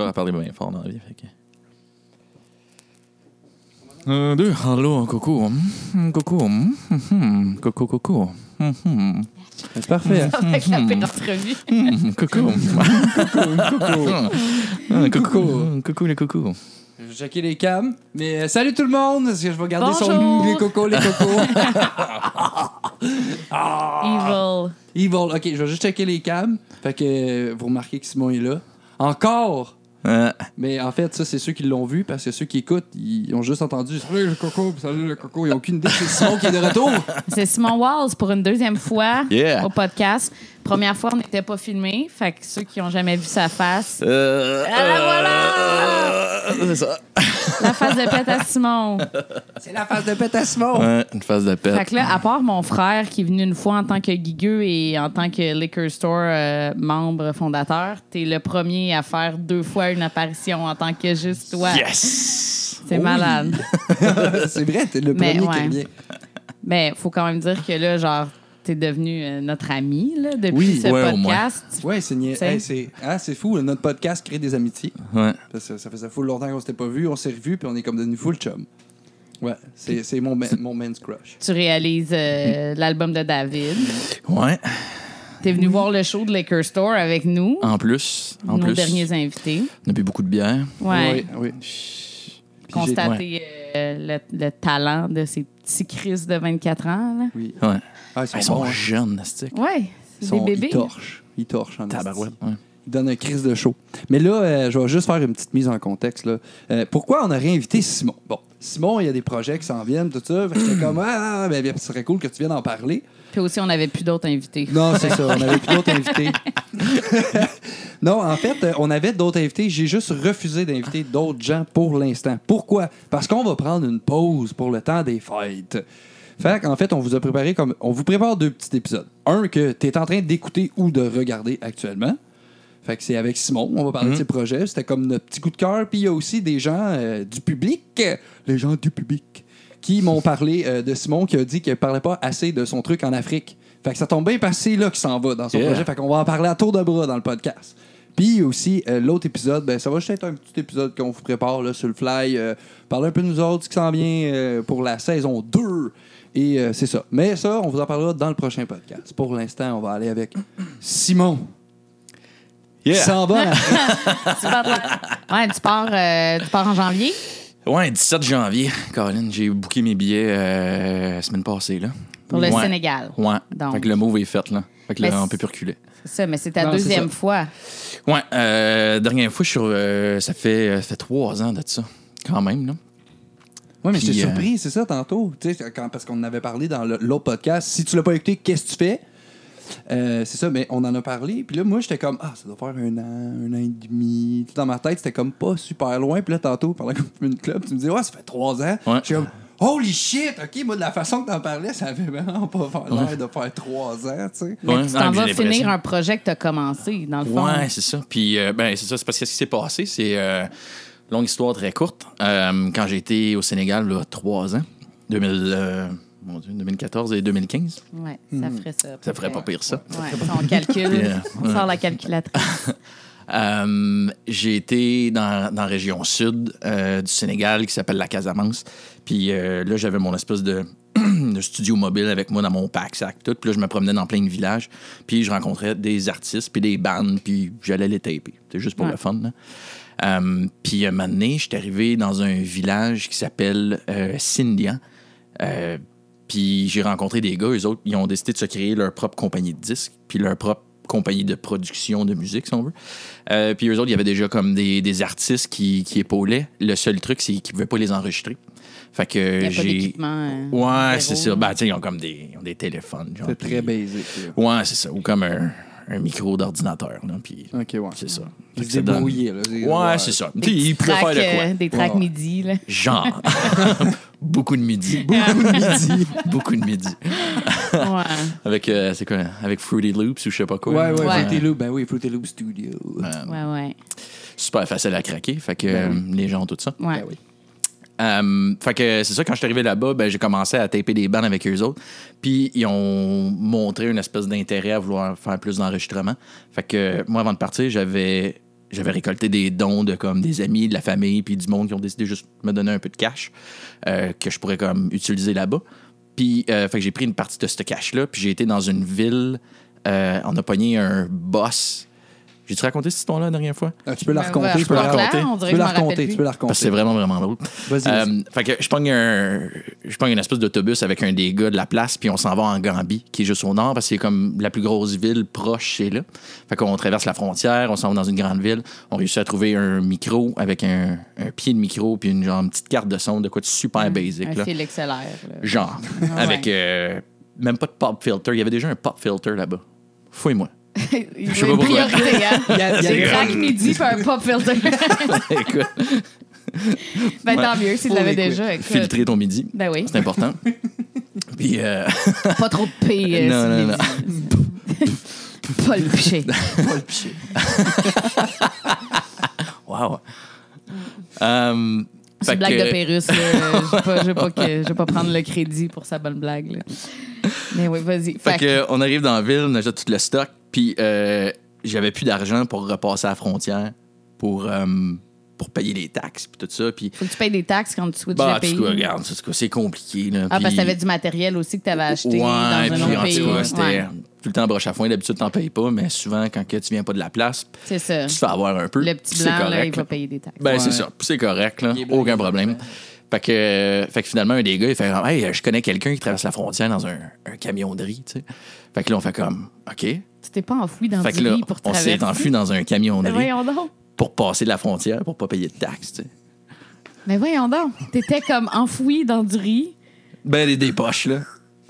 genre à parler bien fort dans la vie. Fait que... Un, deux, allô, coucou. Hum, Coucou. Coucou, coucou. C'est parfait. Coucou. Ah, Coucou. Coucou, les coucous. Je vais checker les cams. Mais euh, salut tout le monde. Est-ce que je vais garder son Bonjour. les cocos, les cocos. Evil. Evil. OK, je vais juste checker les cams. Fait que euh, vous remarquez que Simon est là. Encore. Euh, Mais en fait, ça, c'est ceux qui l'ont vu parce que ceux qui écoutent, ils ont juste entendu Salut le coco, salut le coco. Ils n'ont aucune idée que c'est Simon qui est de retour. C'est Simon Walls pour une deuxième fois Yeah. au podcast. Première fois, on n'était pas filmé. Fait que ceux qui ont jamais vu sa face, euh, Ah, voilà! euh, C'est ça. la face de pète à Simon. C'est la face de pète à Simon. Ouais, une phase de Fait pète. que là, à part mon frère qui est venu une fois en tant que guigueux et en tant que liquor store euh, membre fondateur, t'es le premier à faire deux fois une apparition en tant que juste toi. Yes! C'est malade. c'est vrai, t'es le Mais premier ouais. qui revient. Mais faut quand même dire que là, genre, t'es devenu euh, notre ami là, depuis Oui, ce ouais, au moins. podcast. Ouais, c'est nia- C'est- hey, c'est ah, c'est fou. là, Notre podcast crée des amitiés. Ouais. Parce que ça faisait full longtemps qu'on s'était pas vu. On s'est revus, puis on est comme devenu full chum. Ouais, c'est c'est mon, man- mon man's crush. Tu réalises euh, l'album de David. Ouais. T'es venu voir le show de Liquor Store avec nous, En plus, en nos plus, derniers invités. on a bu beaucoup de bière. Ouais. Oui, oui. Puis j'ai- Constater euh, le, le talent de ces petits Chris de 24 ans. Là. Oui. Ouais. Ah, ils sont, Ils sont bons, hein. jeunes. Ouais, Ils, c'est sont, des ils bébés. torchent. Ils torchent en Tabarouette. esti. Ouais. Ils donnent un crise de show. Mais là, euh, je vais juste faire une petite mise en contexte. Là. Euh, pourquoi on a réinvité Simon? Bon, Simon, il y a des projets qui s'en viennent, tout ça. Fait que J'étais comme, ah, ben, bien, ce serait cool que tu viennes en parler. Puis aussi, on n'avait plus d'autres invités. Non, c'est ça. On avait plus d'autres invités. non, en fait, euh, on avait d'autres invités. J'ai juste refusé d'inviter d'autres gens pour l'instant. Pourquoi? Parce qu'on va prendre une pause pour le temps des fêtes. Fait qu'en fait, on vous a préparé comme. On vous prépare deux petits épisodes. Un que tu es en train d'écouter ou de regarder actuellement. Fait que c'est avec Simon, on va parler de ses projets. C'était comme notre petit coup de cœur. Puis il y a aussi des gens euh, du public, les gens du public, qui m'ont parlé euh, de Simon qui a dit qu'il parlait pas assez de son truc en Afrique. Fait que ça tombe bien parce que c'est là qu'il s'en va dans son Yeah. projet. Fait qu'on va en parler à tour de bras dans le podcast. Puis aussi, euh, l'autre épisode, ben, ça va juste être un petit épisode qu'on vous prépare là, sur le fly. euh, parler un peu de nous autres, ce qui s'en vient euh, pour la saison 2. Et euh, c'est ça. Mais ça, on vous en parlera dans le prochain podcast. Pour l'instant, on va aller avec Simon. Qui Yeah. s'en va. Tu pars, ouais, tu pars, euh, tu pars en janvier? Ouais, 17 janvier, Colin, j'ai booké mes billets euh, la semaine passée, là. Pour le Ouais. Sénégal. Ouais. Donc. Fait que le move est fait, là. Fait que là, on c'est- peut plus reculer. C'est ça, mais c'est ta Non, deuxième fois. Ouais, euh, dernière fois, je suis sur, euh, ça fait, euh, ça fait trois ans de ça, quand même, là. Oui, mais j'étais euh, surpris, c'est ça, tantôt. Tu sais, quand- parce qu'on en avait parlé dans le- l'autre podcast. Si tu l'as pas écouté, qu'est-ce que tu fais? Euh, c'est ça, mais on en a parlé. Puis là, moi, j'étais comme, ah, ça doit faire un an, un an et demi. Tout Dans ma tête, c'était comme pas super loin. Puis là, tantôt, pendant qu'on une club, tu me dis, ouais, ça fait trois ans. Ouais. J'étais comme, holy shit, OK, moi, de la façon que t'en parlais, ça avait vraiment pas l'air de faire trois ans, tu sais. Mais Ouais, tu t'en j'ai vas finir un projet que tu as commencé, dans le fond. Ouais, c'est ça. Puis, euh, ben, c'est ça. C'est parce que ce qui s'est passé, c'est euh, longue histoire très courte. Euh, quand j'ai été au Sénégal, là, trois ans, 2000, euh, mon Dieu, 2014 et 2015. Ouais, ça ferait ça. Ça ferait pas pire, ça. Ouais, ça, on calcule. Yeah. On sort la calculatrice. Euh, j'ai été dans, dans la région sud euh, du Sénégal qui s'appelle la Casamance. Puis euh, là, j'avais mon espèce de, de studio mobile avec moi dans mon pack-sac. Tout. Puis là, je me promenais dans plein de villages. Puis je rencontrais des artistes, puis des bandes, puis j'allais les taper. C'était juste pour Ouais. le fun. là. Euh, puis un moment donné, je suis arrivé dans un village qui s'appelle euh, Sindian. Puis j'ai rencontré des gars, eux autres, ils ont décidé de se créer leur propre compagnie de disques, puis leur propre compagnie de production de musique, si on veut. Euh, puis eux autres, il y avait déjà comme des, des artistes qui, qui épaulaient. Le seul truc, c'est qu'ils ne pouvaient pas les enregistrer. Fait que j'ai. euh, Ouais, c'est ça. Ben, tu sais, ils ont comme des, ils ont des téléphones. C'est très basic. là. Ouais, c'est ça. Ou comme un, un micro d'ordinateur. là, Puis OK, ouais. c'est ça. Fait que ça donne- là. Ouais, c'est ça. Tu sais, faire de quoi? euh, des tracks Ouais. midi, là. Genre. Beaucoup de midi. Beaucoup de midi. Beaucoup de midi. Ouais. Avec, euh, c'est quoi? Avec Fruity Loops ou je sais pas quoi. Ouais, ouais, Ouais. Fruity Loop. Ben oui, Fruity Loop Studio. Euh, Ouais, ouais. super facile à craquer. Fait que Ben euh, les gens ont tout ça. Ouais. Ben oui. Euh, fait que c'est ça, quand je suis arrivé là-bas, ben, j'ai commencé à taper des bandes avec eux autres. Puis ils ont montré une espèce d'intérêt à vouloir faire plus d'enregistrements. Fait que moi, avant de partir, j'avais j'avais récolté des dons de comme des amis, de la famille, puis du monde qui ont décidé juste de me donner un peu de cash euh, que je pourrais comme utiliser là-bas. Puis, euh, fait que j'ai pris une partie de ce cash-là, puis j'ai été dans une ville, on a pogné un boss. J'ai-tu raconté cette histoire-là la dernière fois? Ah, tu peux la Ben, raconter. ouais, tu peux la raconter. on Tu peux la raconter. plus. Tu peux la Parce que raconter. c'est vraiment, vraiment drôle. Vas-y, vas-y. Euh, fait que je pogne un, je pogne une espèce d'autobus avec un des gars de la place, puis on s'en va en Gambie, qui est juste au nord, parce que c'est comme la plus grosse ville proche, c'est là. Fait qu'on traverse la frontière, on s'en va dans une grande ville, on réussit à trouver un micro avec un, un pied de micro, puis une genre une petite carte de son, de quoi de super basic, Un là. XLR. là. Genre, Ah avec euh, même pas de pop filter. Il y avait déjà un pop filter là-bas. Fouille-moi. Il sais veut pas une pourquoi. priorité, hein? Il y a- il y a- C'est crack midi puis un pop filter. Écoute, ben tant mieux s'il l'avait déjà. écoute. filtrer ton midi, Ben oui. c'est important. Puis, euh, Pas trop de P. euh, Non, sur non, les- Pas le piché. wow. Euh, C'est une blague que- de Pérus. Je vais pas, je vais pas, que- je vais pas prendre le crédit pour sa bonne blague. là. Mais oui, vas-y. Fait Fait que, on arrive dans la ville, on achète tout le stock, puis euh, j'avais plus d'argent pour repasser à la frontière pour, euh, pour payer les taxes, puis tout ça. Puis, faut que tu payes des taxes quand tu switches bah, de en tout pays. cas, regarde, c'est c'est compliqué. Là, Ah, puis- parce que t'avais du matériel aussi que t'avais acheté Ouais, dans un puis autre en pays. tout cas, c'était Ouais, tout le temps broche à foin. D'habitude, t'en payes pas, mais souvent, quand que tu viens pas de la place, c'est ça. tu te fais avoir un peu. Le petit blanc, là, il va payer des taxes. Ben, c'est ça. Puis c'est correct, là. Aucun problème. Fait que, euh, fait que finalement, un des gars, il fait Hey, je connais quelqu'un qui traverse la frontière dans un, un camion de riz, tu sais. Fait que là, on fait comme OK. Tu t'es pas enfoui dans Fait que du là, riz pour on s'est enfui dans un camion pour passer de la frontière pour pas payer de taxes, tu sais. Mais voyons donc. T'étais comme enfoui dans du riz. Ben, des, des poches, là.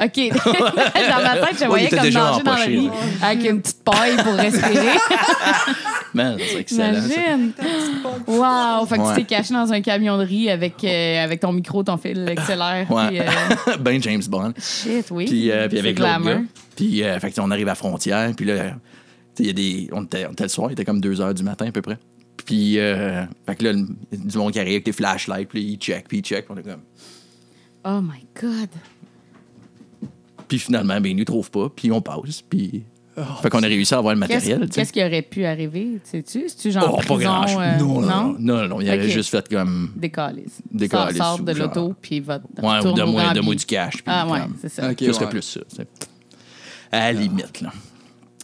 OK. dans ma tête, je voyais comme nager dans riz là. avec une petite paille pour respirer. Man, c'est excellent. ça. Imagine. Wow. Fait que Ouais. tu t'es caché dans un camion de riz avec, euh, avec ton micro, ton fil. Ouais. Puis, euh, ben James Bond. shit, oui. Puis, euh, puis avec l'autre. Puis, euh, fait que, on arrive à la frontière. Puis là, il y a des. On était, on était le soir, il était comme 2 h du matin à peu près. Puis, euh, fait que là, le- il y a du monde qui arrive avec des flashlights. Puis, il check, puis il check. Puis, on est comme. Oh my God. Puis finalement, ben, ils nous trouvent pas. Puis, on passe. Puis. fait qu'on a réussi à avoir le matériel. qu'est-ce qui aurait pu arriver? Sais-tu? C'est-tu genre Oh, pas grand euh, non, non, non, non, non, Il avait Ok. juste fait comme. Des calices. Des Sort- calices, Sort de genre- l'auto, puis va Ouais, ou donne-moi Gambie. donne-moi du cash. puis Ah ouais, comme- c'est ça. Ok, Ce serait plus ça. À la limite, là.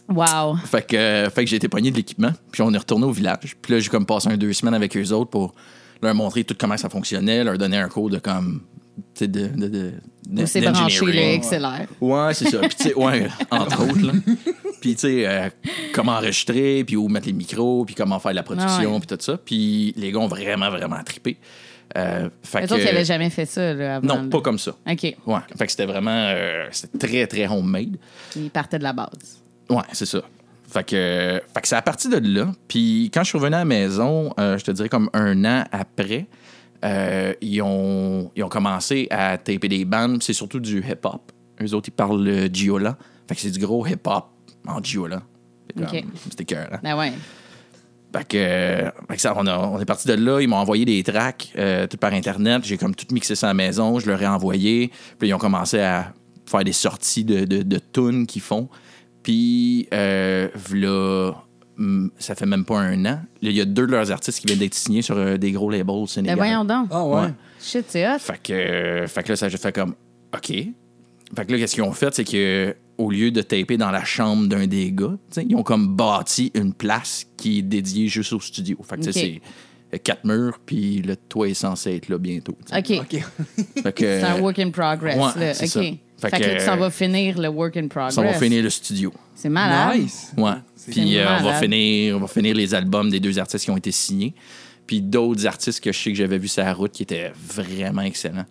Wow. Fait que, euh, fait que j'ai été pogné de l'équipement, puis on est retourné au village. Puis là, j'ai comme passé un deux semaines avec eux autres pour leur montrer tout comment ça fonctionnait, leur donner un cours de comme. De. de, de c'est branché le. XLR. Ouais, c'est ça. Puis, tu sais, ouais, entre autres, là. Puis, tu sais, euh, comment enregistrer, puis où mettre les micros, puis comment faire de la production, Ah ouais. puis tout ça. Puis, les gars ont vraiment, vraiment trippé. Euh, fait Les autres, ils n'avaient jamais fait ça là, avant. Non, pas comme ça. OK. Ouais. Fait que c'était vraiment. euh, c'était très, très homemade. Ils partaient de la base. Ouais, c'est ça. Fait que, fait que c'est à partir de là. Puis quand je suis revenu à la maison, euh, je te dirais comme un an après, euh, ils, ont, ils ont commencé à taper des bandes. C'est surtout du hip-hop. Eux autres, ils parlent le Giola. Fait que c'est du gros hip-hop en Giola. C'était cœur. Hein? Ben ouais. Fait que, fait que ça, on, a- on est parti de là. Ils m'ont envoyé des tracks euh, tout par Internet. J'ai comme tout mixé ça à la maison. Je leur ai envoyé. Puis ils ont commencé à faire des sorties de, de, de tunes qu'ils font. Puis, euh, ça fait même pas un an. Il y a deux de leurs artistes qui viennent d'être signés sur euh, des gros labels Ben sénégalais. voyons donc. Ah ouais. Ouais. Shit, c'est hot. Fait que, euh, fait que là, ça fait comme OK. Fait que là, qu'est-ce qu'ils ont fait, c'est que au lieu de taper dans la chambre d'un des gars, ils ont comme bâti une place qui est dédiée juste au studio. Fait que tu sais, OK. c'est quatre murs, puis le toit est censé être là bientôt. OK. OK. Fait que, C'est un work in progress. ouais, là. c'est OK. ça. Fait, Fait que, que, là, tu s'en vas finir le work in progress. ça va finir le studio. C'est malade. Nice. Ouais. Puis euh, on va malade. finir, on va finir les albums des deux artistes qui ont été signés. Puis d'autres artistes que je sais que j'avais vus sur la route qui étaient vraiment excellents.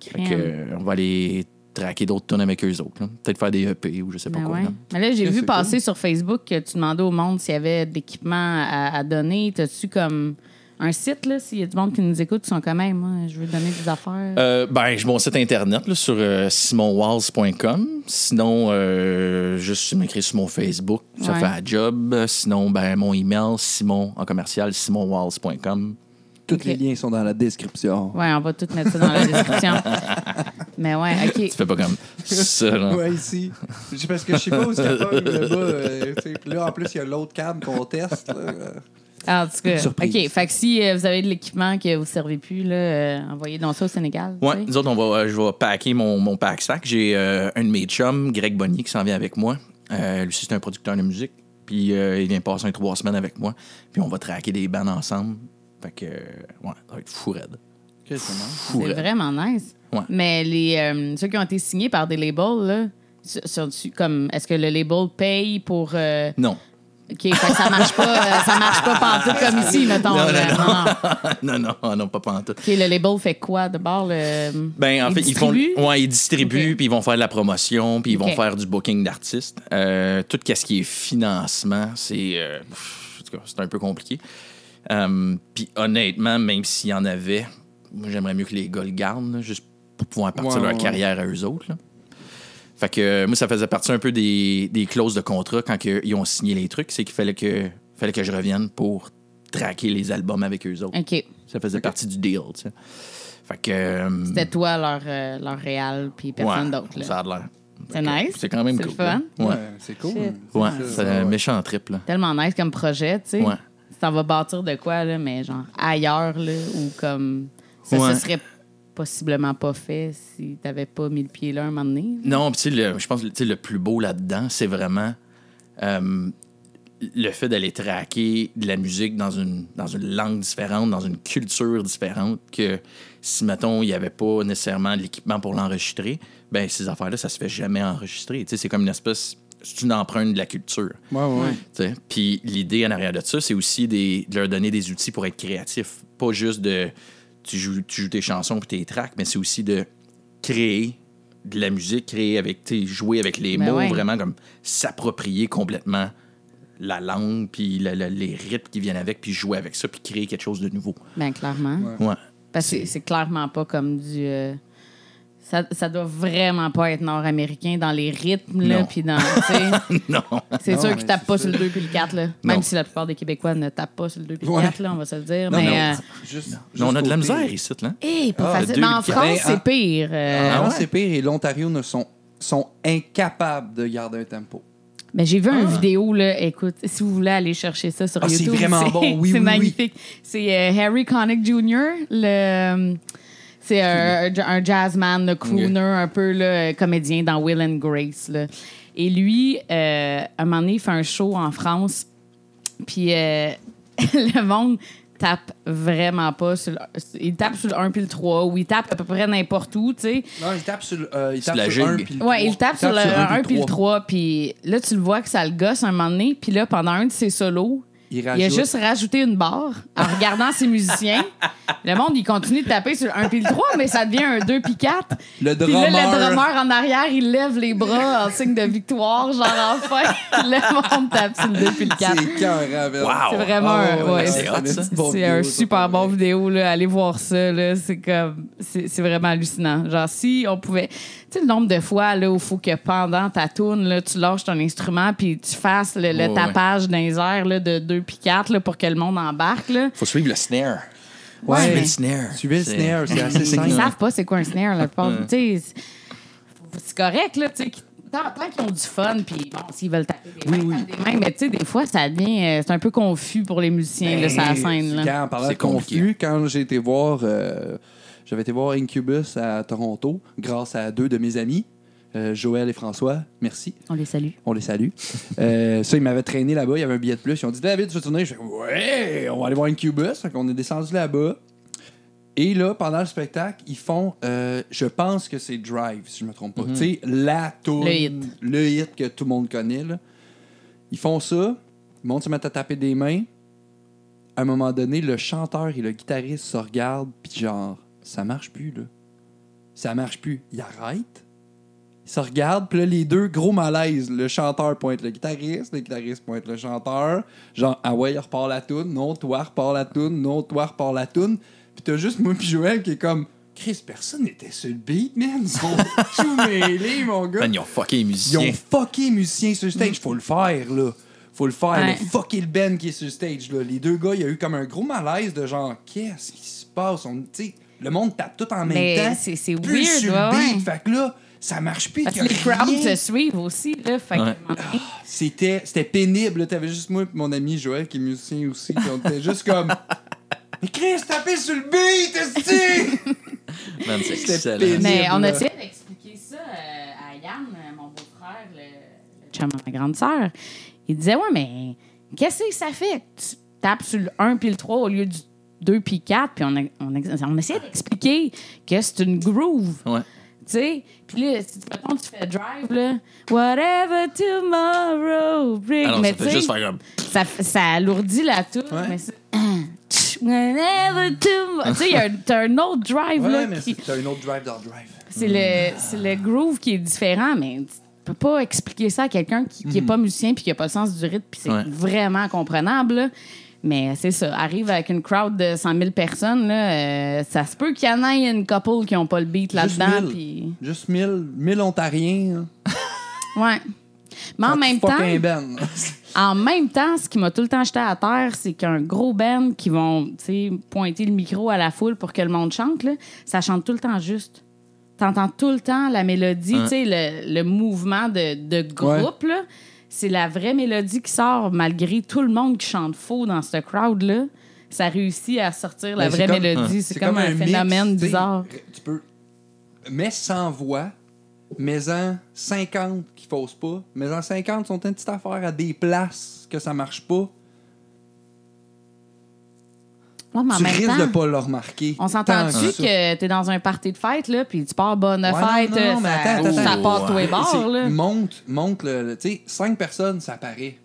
Fait que, Crème. euh, on va aller traquer d'autres tonnes avec eux autres. là. Peut-être faire des EP ou je sais pas Ben quoi. ouais. là. Mais là, j'ai Ok, vu c'est passer sur Facebook que tu demandais au monde s'il y avait d'équipements à, à donner. T'as-tu comme un site, là, s'il y a du monde qui nous écoute, qui sont quand même, moi, je veux donner des affaires. Euh, ben, j'ai mon site internet là, sur euh, simonwalls.com. Sinon, euh, juste m'écrire sur mon Facebook, ça Ouais. fait un job. Sinon, ben, mon email, simon en commercial, simonwalls.com. Tous les liens sont dans la description. Ouais, on va tout mettre ça dans la description. Mais ouais, OK. Tu fais pas comme ça, là. Ouais, ici. Je- Parce que je sais pas où c'est là-bas. euh, là, en plus, il y a l'autre câble qu'on teste. là. En tout cas, Surprise. OK. Fait que si euh, vous avez de l'équipement que vous ne servez plus, là, euh, envoyez donc ça au Sénégal. sais. nous autres, on va, euh, je vais packer mon, mon pack sac. J'ai euh, un de mes chums, Greg Bonnier, qui s'en vient avec moi. Euh, lui, aussi, c'est un producteur de musique. Puis euh, il vient passer un trois semaines avec moi. Puis on va traquer des bandes ensemble. Fait que, euh, ouais, ça va être fou raide. C'est vraiment nice. Ouais. Mais les, euh, ceux qui ont été signés par des labels, là, sont comme, est-ce que le label paye pour. euh, Non. OK, fait que ça marche pas, euh, ça marche pas pantoute comme ici, mettons. Non, non, non. non, non, non, pas pantoute. OK, le label fait quoi de bord? Le... Ben, en Ils fait, ils font. distribuent? Ouais, ils distribuent, puis ils vont faire de la promotion, puis ils vont faire du booking d'artistes. Euh, tout ce qui est financement, c'est. euh, pff, en tout cas, c'est un peu compliqué. Puis honnêtement, même s'il y en avait, moi, j'aimerais mieux que les gars le gardent, là, juste pour pouvoir partir Ouais, leur ouais. carrière à eux autres. là. Fait que euh, moi, ça faisait partie un peu des, des clauses de contrat quand que ils ont signé les trucs, c'est qu'il fallait que, fallait que je revienne pour traquer les albums avec eux autres. OK. Ça faisait partie du deal, tu sais. Fait que. euh, C'était toi, leur, euh, leur réal, puis personne Ouais, d'autre. là. Ça a l'air. C'est nice. C'est quand même C'est cool. le fun. Ouais. Ouais, c'est cool. Ouais, C'est c'est un méchant trip, là. Tellement nice comme projet, tu sais. Ouais. Ça va bâtir de quoi, là, mais genre ailleurs, là, ou comme. Ça Ouais. se serait possiblement pas fait si t'avais pas mis le pied là un moment donné. Non, puis tu sais, le- je pense que tu sais, le plus beau là-dedans, c'est vraiment euh, le fait d'aller traquer de la musique dans une, dans une langue différente, dans une culture différente, que si, mettons, il n'y avait pas nécessairement l'équipement pour l'enregistrer, ben ces affaires-là, ça se fait jamais enregistrer. Tu sais, c'est comme une espèce... C'est une empreinte de la culture. Ouais, ouais. Tu sais. Puis l'idée en arrière de ça, c'est aussi des- de leur donner des outils pour être créatifs. Pas juste de tu joues, tu joues tes chansons puis tes tracks, mais c'est aussi de créer de la musique, créer avec, tu sais, jouer avec les Ben mots, ouais. vraiment comme s'approprier complètement la langue puis la- la- les rythmes qui viennent avec, puis jouer avec ça, puis créer quelque chose de nouveau. Ben, clairement. Ouais. Ouais. Parce que c'est- c'est clairement pas comme du. euh, ça, ça doit vraiment pas être nord-américain dans les rythmes, là, Non. puis dans. non. C'est sûr qu'ils tapent c'est pas sur le 2 puis le 4, là. Même Non. si la plupart des Québécois ne tapent pas sur le 2 puis le Ouais. 4, là, on va se le dire. Non, mais. non, euh, juste- Non, juste on a de la misère ici, là. hey, pas Ah, facile. Mais en puis France, quatre. c'est Ben, pire. euh, Ah, ouais? c'est pire et l'Ontario ne sont, sont incapables de garder un tempo. Mais j'ai vu Ah. une vidéo, là, écoute, si vous voulez aller chercher ça sur Ah, c'est YouTube. vraiment bon, oui, C'est oui, magnifique. C'est euh, Harry Connick Jr., le. C'est un, un jazzman, le crooner, un peu là, comédien dans Will and Grace. là. Et lui, euh, un moment donné, il fait un show en France, puis euh, le monde tape vraiment pas sur le, il tape sur le 1 puis le 3 ou il tape à peu près n'importe où, tu sais. Non, il tape sur, le- euh, il tape la sur un gigue. puis le Ouais, trois. il tape sur le un 1 puis le 3. Puis là, tu le vois que ça le gosse un moment donné. Puis là, pendant un de ses solos, Il il a juste rajouté une barre en regardant ses musiciens. Le monde, il continue de taper sur le 1 puis le 3, mais ça devient un 2 puis 4. Le Puis là, drummer. le drummer en arrière, il lève les bras en signe de victoire, genre enfin. le monde tape sur le 2 puis le 4. C'est Wow. C'est vraiment un- Oh, ouais, c'est un super bon vidéo, là. Allez voir ça, là. C'est comme... C'est vraiment hallucinant. Genre, si on pouvait... Tu sais, le nombre de fois, là, où il faut que pendant ta tourne, là, tu lâches ton instrument puis tu fasses le, le Ouais, ouais. tapage dans les airs, là, de 2 puis 4, là, pour que le monde embarque, là. Faut suivre le snare. Ouais. Suivez le snare. Suivez le C'est- snare, c'est assez Ils simple. savent pas c'est quoi un snare, la plupart. Tu sais, c'est- correct, là, tu sais. Tant, tant qu'ils ont du fun, puis bon, s'ils veulent taper des mains, Oui, oui. des mains, mais tu sais, des fois, ça devient... euh, c'est un peu confus pour les musiciens, là, sur la scène, là. Quand, en parlant C'est de confus, compliqué. quand j'ai été voir, euh, j'avais été voir Incubus à Toronto, grâce à deux de mes amis, euh, Joël et François. Merci. On les salue. On les salue. Euh, ça, ils m'avaient traîné là-bas. Il y avait un billet de plus. Ils ont dit David, tu veux tourner Je fais Ouais, on va aller voir Incubus. Fait qu'on est descendu là-bas. Et là, pendant le spectacle, ils font, euh, je pense que c'est Drive, si je me trompe pas. Tu sais, la tour. Le hit. Le hit que tout le monde connaît. Là. Ils font ça. Le monde se met à taper des mains. À un moment donné, le chanteur et le guitariste se regardent, puis genre, ça marche plus, là. Ça marche plus. Ils arrêtent. Ils se regardent, puis là, les deux, gros malaise. Le chanteur pointe le guitariste, le guitariste pointe le chanteur. Genre, ah ouais, il repart la toune. Non, toi, repart la toune. Non, toi, repart la toune. Puis t'as juste moi puis Joël qui est comme, Chris, personne n'était sur le beat, man. Ils sont tout mêlés, mon gars. Man, ils ont fucké les Ils musiciens. ont fucké les musiciens sur le stage. Faut le faire, là. Faut le faire. Ouais. là. Fucker le Ben qui est sur le stage, là. Les deux gars, il y a eu comme un gros malaise de genre, qu'est-ce qui se passe? On, le monde tape tout en même Mais temps. c'est- weird, sur le beat. ouais. Fait que là, ça marche plus. Parce que les a crowds se suivent aussi, là. Fait Ouais. donné, c'était c'était pénible. T'avais juste moi et mon ami Joël qui est musicien aussi. on était juste comme. Mais Chris, tapez sur le beat, c'est C'était excellent. pénible. Mais on a essayé d'expliquer ça euh, à Yann, euh, mon beau-frère, le, le chum de ma grande sœur. Il disait, ouais, mais qu'est-ce que ça fait que tu tapes sur le 1 puis le 3 au lieu du 2 puis 4? Puis on, a, on, a- on essayait d'expliquer que c'est une groove. Ouais. Tu sais, puis là, si tu, mettons, tu fais drive, là, whatever tomorrow brings. Ah non, mais ça tu fait juste faire comme. ça, ça alourdit la toute, Ouais. mais c'est. Whenever tomorrow. Tu sais, il y a un- t'as un autre drive, Ouais, là, mais qui, c'est- t'as un autre drive dans le drive. c'est le, c'est le groove qui est différent, mais tu peux pas expliquer ça à quelqu'un qui, qui est pas musicien puis qui a pas le sens du rythme, puis c'est Ouais. vraiment comprenable. là. Mais c'est ça, arrive avec une crowd de 100 000 personnes, là, euh, ça se peut qu'il y en ait une couple qui ont pas le beat Juste là-dedans. Juste 1000 1000 Ontariens. hein. Ouais. Mais en Ça même temps, un ben. en même temps, ce qui m'a tout le temps jeté à terre, c'est qu'un gros band qui vont tu sais, pointer le micro à la foule pour que le monde chante, là, ça chante tout le temps juste. T'entends tout le temps la mélodie, Hein. tu sais, le, le mouvement de, de groupe, là. C'est la vraie mélodie qui sort malgré tout le monde qui chante faux dans ce crowd-là. Ça réussit à sortir la vraie comme- mélodie. C'est comme, un, phénomène bizarre. Tu peux. Mais sans voix, mais en 50 qui faussent pas, mais en 50 sont une petite affaire à des places que ça marche pas. Ouais, mais en tu même risques temps, de pas le remarquer. On s'entend-tu que t'es dans un party de fête, là, puis tu pars bonne Ouais, fête, non, non, mais ça, attends, attends, ça part tous les bords, là. Monte, monte le. le- tu sais, 5 personnes, ça paraît.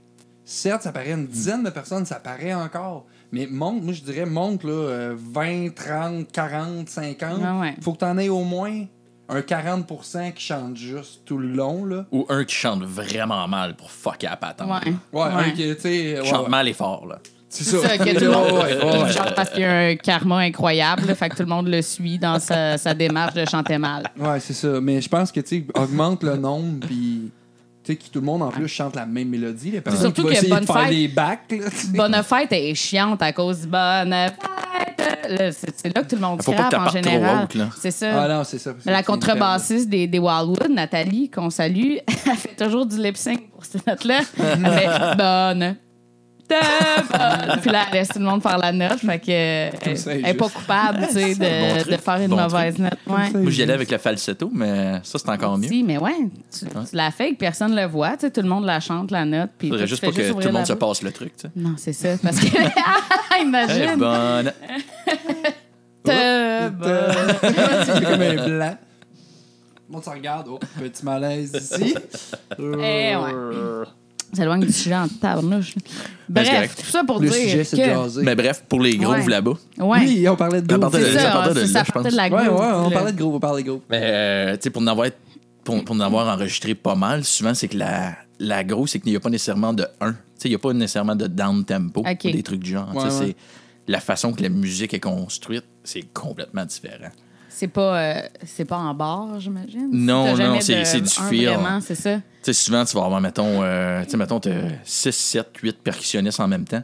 7, ça paraît. Une dizaine de personnes, ça paraît encore. Mais monte, moi, je dirais, monte, là, euh, 20, 30, 40, 50. Ouais, ouais. Faut que t'en aies au moins un 40% qui chante juste tout le long, là. Ou un qui chante vraiment mal pour fucker à patente. Ouais. Ouais, un qui, tu sais. ouais, Chante ouais. mal et fort, là. C'est C'est ça, que tout le monde ouais, ouais, ouais. chante parce qu'il y a un karma incroyable, là, fait que tout le monde le suit dans sa, sa démarche de chanter mal. Ouais, c'est ça. Mais je pense que, tu sais, augmente le nombre, puis. Tu sais, que tout le monde en plus chante la même mélodie. Les personnes surtout qui vont que Bonne de faire Fête- des bacs, là. Bonne fête est chiante à cause du bonne fête. C'est là que tout le monde scrape en général. là. C'est ça. Ah non, c'est ça. Mais la contrebassiste des, des Wildwood, Nathalie, qu'on salue, elle fait toujours du lip sync pour cette note-là. Elle fait bonne. Bonne. Puis là, elle laisse tout le monde faire la note. Fait que, euh, elle ça, elle est pas coupable tu sais, Bon de, faire une Bon mauvaise note. Ouais. Moi, j'y allais avec le falsetto, mais ça, c'est encore mieux. Si, mais ouais, tu, tu la fais et que personne ne le voit. tu sais, Tout le monde la chante, la note. Puis Faudrait juste pas que tout le monde se passe le truc, tu sais. Non, c'est ça. Parce que, imagine. Bonne. Bonne. c'est comme un blanc. Tout le monde se regarde. Oh, petit malaise ici. Eh, ouais. Ça éloigne du sujet en tabarnouche. Ben, Bref, tout ça pour Le dire sujet, c'est que... jaser. Mais bref, pour les grooves Ouais. là-bas. Ouais, Oui, on parlait de À groove. partir de- c'est ça ça. partait de ça de la Ouais, ouais, groove, on parlait de groove, on parlait de groove. Mais, euh, tu sais, pour en avoir, pour, pour en avoir enregistré pas mal, souvent, c'est que la, la groove, c'est qu'il n'y a pas nécessairement de 1. Tu sais, il n'y a pas nécessairement de down tempo Ok. ou des trucs du genre. Ouais, ouais. c'est la façon que la musique est construite, c'est complètement différent. C'est pas, euh, c'est pas en barre, j'imagine? Non, non, c'est- de- du un feel. Vraiment, c'est ça? Tu sais, souvent, tu vas avoir, mettons, euh, tu sais, mettons, t'as 6, 7, 8 percussionnistes en même temps.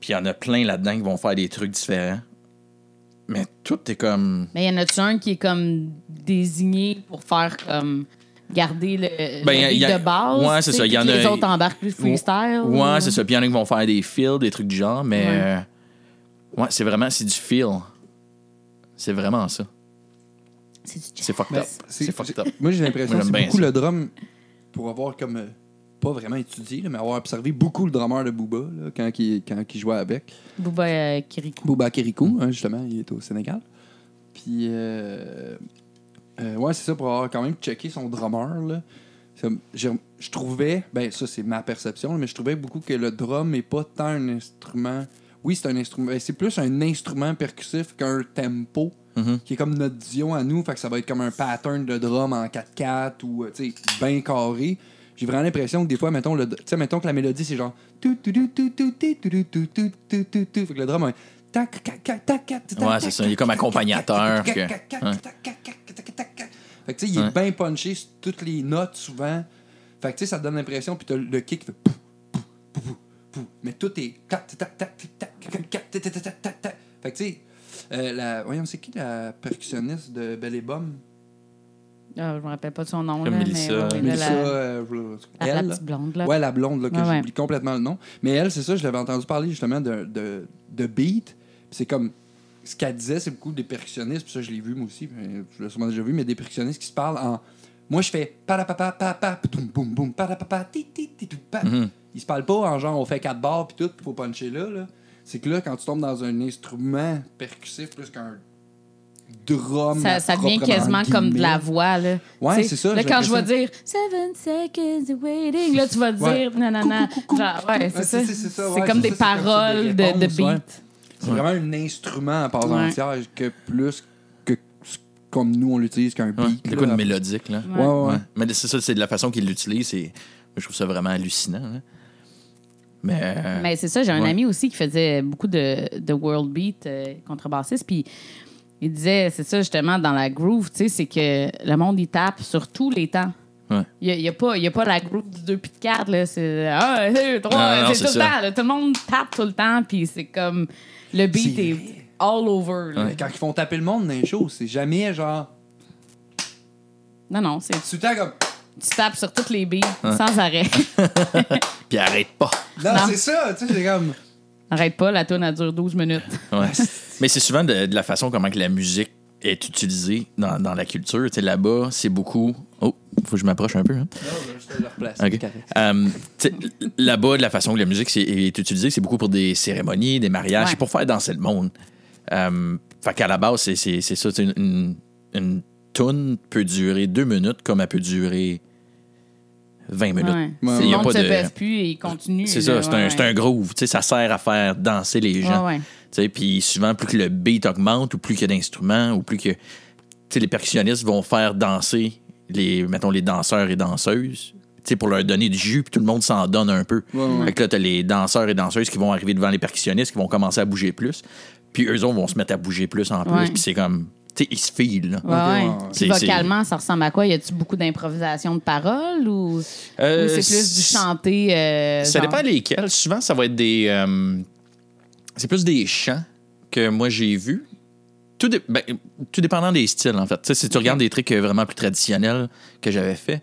Puis il y en a plein là-dedans qui vont faire des trucs différents. Mais tout est comme. Mais y en a-tu un qui est comme désigné pour faire comme garder le, Ben, le y a- beat y a- de base? Ouais, c'est ça, y en puis que a- Les autres embarquent plus freestyle. Ouais, ou- c'est ça. Puis il y en a qui vont faire des feels, des trucs du genre. Mais. Ouais. euh, ouais, c'est vraiment. C'est du feel. C'est vraiment ça. C'est du jazz. C'est fucked up. C'est fucked up. Moi, j'ai l'impression que c'est beaucoup ça. le drum, pour avoir comme. euh, pas vraiment étudié, là, mais avoir observé beaucoup le drummer de Booba là, quand, il, quand il jouait avec. Booba euh, Kirikou. Booba Kirikou, hein, justement, il est au Sénégal. Puis, euh, euh, ouais, c'est ça, pour avoir quand même checké son drummer. Là. Je trouvais, ben ça c'est ma perception, mais je trouvais beaucoup que le drum n'est pas tant un instrument. Oui, c'est un instrument, ben, c'est plus un instrument percussif qu'un tempo, Mhm. qui est comme notre vision à nous. Fait que ça va être comme un pattern de drum en 4-4 ou, euh, tu sais, bien carré. J'ai vraiment l'impression que des fois, mettons, le, tu sais, mettons que la mélodie, c'est genre. Fait que le drum, tac, tac, tac, tac, tac, tac, Ouais, c'est ça. Il est comme accompagnateur. Fait que tu sais, il est bien punché sur toutes les notes souvent. Fait que tu sais, ça te donne l'impression, puis t'as le kick qui fait pouf, pouf, pouf, pouf, pouf. Mais tout est tac, tac, tac, tac, tac, tac, tac, tac, tac, tac, tac, tac, tac. Fait que tu sais, euh, la, voyons, c'est qui la percussionniste de Belle et Bomme? Ah, je me rappelle pas de son nom. Comme là, Mélissa. Mais, ouais, ouais, Mélissa, la, euh, la- la elle, petite blonde. Là. Ouais, la blonde, là, que Ouais, ouais. j'oublie complètement le nom. Mais elle, c'est ça, je l'avais entendu parler justement de, de, de beat. C'est comme. Ce qu'elle disait, c'est beaucoup des percussionnistes. Puis ça, je l'ai vu moi aussi. Je l'ai sûrement déjà vu, mais des percussionnistes qui se parlent en. Moi, je fais parapapa, papa, boum, boum, boum, parapapa, ti, ti, ti, ti, pa. Mhm. Ils se parlent pas en genre, on fait quatre barres, puis tout, puis faut puncher là. là. C'est que là, quand tu tombes dans un instrument percussif plus qu'un drum. Ça, ça devient quasiment comme de la voix. Là. Ouais, c'est ça, Là, quand je vais dire Seven seconds of waiting, là, tu vas Ouais. dire. Genre, ouais, c'est Ouais, ça. c'est- c'est ça, C'est ouais, comme c'est des ça, c'est comme ça, paroles de, de réponses, ouais. beat. C'est vraiment un instrument à part Ouais. entière que plus que ce- comme nous on l'utilise qu'un beat. là. quoi de mélodique, là. Ouais, ouais, ouais. Ouais. Mais c'est ça, c'est de la façon qu'il l'utilise. c'est- moi, Je trouve ça vraiment hallucinant. Mais, euh, Mais c'est ça, j'ai un Ouais. ami aussi qui faisait beaucoup de, de world beat euh, contrebassiste, puis il disait, c'est ça justement, dans la groove, tu sais, c'est que le monde, il tape sur tous les temps. Ouais. Il n'y a, pas- il y a pas la groove du 2 puis de 4, là. C'est 1, 2, 3, Non, non, c'est tout le temps. là. Tout le monde tape tout le temps, puis c'est comme. Le beat est all over. Quand ils font taper le monde dans les shows, c'est jamais genre. Non, non, c'est, Tu temps comme. Tu tapes sur toutes les beats sans arrêt. Puis arrête pas. Non, Non. c'est ça, tu sais, c'est comme. Arrête pas, la tune elle dure 12 minutes. Ouais. Mais c'est souvent de, de la façon comment que la musique est utilisée dans, dans la culture. Tu sais, là-bas, c'est beaucoup. Oh, faut que je m'approche un peu. hein. Non, je te le replace. OK. Tu sais, là-bas, de la façon que la musique c'est- est utilisée, c'est beaucoup pour des cérémonies, des mariages, Ouais. c'est pour faire danser le monde. Euh, fait qu'à la base, c'est, c'est, c'est ça. sais, Une, une toune peut durer deux minutes comme elle peut durer 20 minutes. Ouais. Ouais, Si ouais. Y a pas se de- baisse plus et il continue. C'est ça, c'est, ouais, un, un groove. tu sais, Ça sert à faire danser les gens. Puis souvent, plus que le beat augmente ou plus qu'il y a d'instruments ou plus que tu sais, les percussionnistes vont faire danser les, mettons, les danseurs et danseuses tu sais, pour leur donner du jus, puis tout le monde s'en donne un peu. Ouais, ouais. Fait que là, t'as les danseurs et danseuses qui vont arriver devant les percussionnistes, qui vont commencer à bouger plus. Puis eux autres vont se mettre à bouger plus en plus. Ouais. Puis c'est comme, tu sais, ils se. Ouais, ouais. C'est- vocalement, ça ressemble à quoi? Y a-tu beaucoup d'improvisation de paroles ou, Euh, ou c'est plus du chanter? euh, Ça genre- dépend lesquels. Souvent, ça va être des. euh, c'est plus des chants que moi j'ai vus. Tout, ben, tout dépendant des styles, en fait. Si tu regardes des trucs vraiment plus traditionnels que j'avais fait,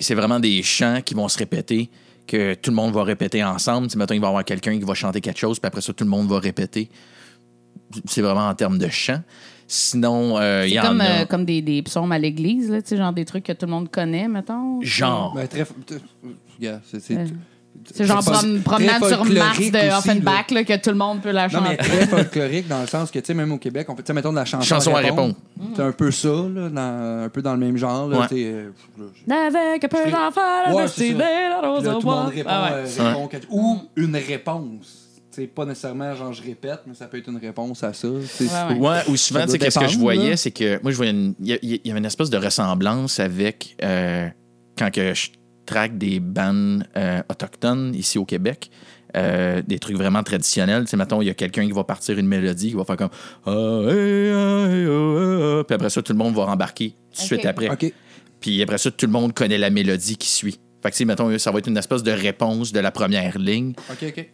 c'est vraiment des chants qui vont se répéter, que tout le monde va répéter ensemble. Mettons, il va y avoir quelqu'un qui va chanter quelque chose, puis après ça, tout le monde va répéter. C'est vraiment en termes de chant. Sinon, euh, il C'est y en comme, a. euh, comme des, des psaumes à l'église, là, tu sais, genre des trucs que tout le monde connaît, mettons. Genre. Ben, très. t- Regarde, c'est. c'est- Euh, C'est genre prom- promenade sur Mars de Offenbach, là, que tout le monde peut la Non, mais chanter. très folklorique dans le sens que, tu sais, même au Québec, on fait, tu sais, mettons de la chanson, Chanson à répondre. C'est un peu ça, là, dans- un peu dans le même genre. Là, Ouais. euh, là, Avec un peu d'enfer, Ouais, Puis nos là, tout le monde voix. répond, Ah ouais. répond ou une réponse. C'est pas nécessairement genre je répète, mais ça peut être une réponse à ça. Tu sais, Ouais, ouais. Ouais, ou souvent, tu sais, qu'est-ce que je voyais, là. c'est que moi, je voyais une- il y, avait une espèce de ressemblance avec euh, quand que je traque des bandes euh, autochtones ici au Québec. euh, des trucs vraiment traditionnels. Tu sais, mettons, il y a quelqu'un qui va partir une mélodie, qui va faire comme Ah, ah, ah. Puis après ça, tout le monde va rembarquer tout de suite après. Puis après ça, tout le monde connaît la mélodie qui suit. Fait que, tu sais, mettons, ça va être une espèce de réponse de la première ligne OK, OK.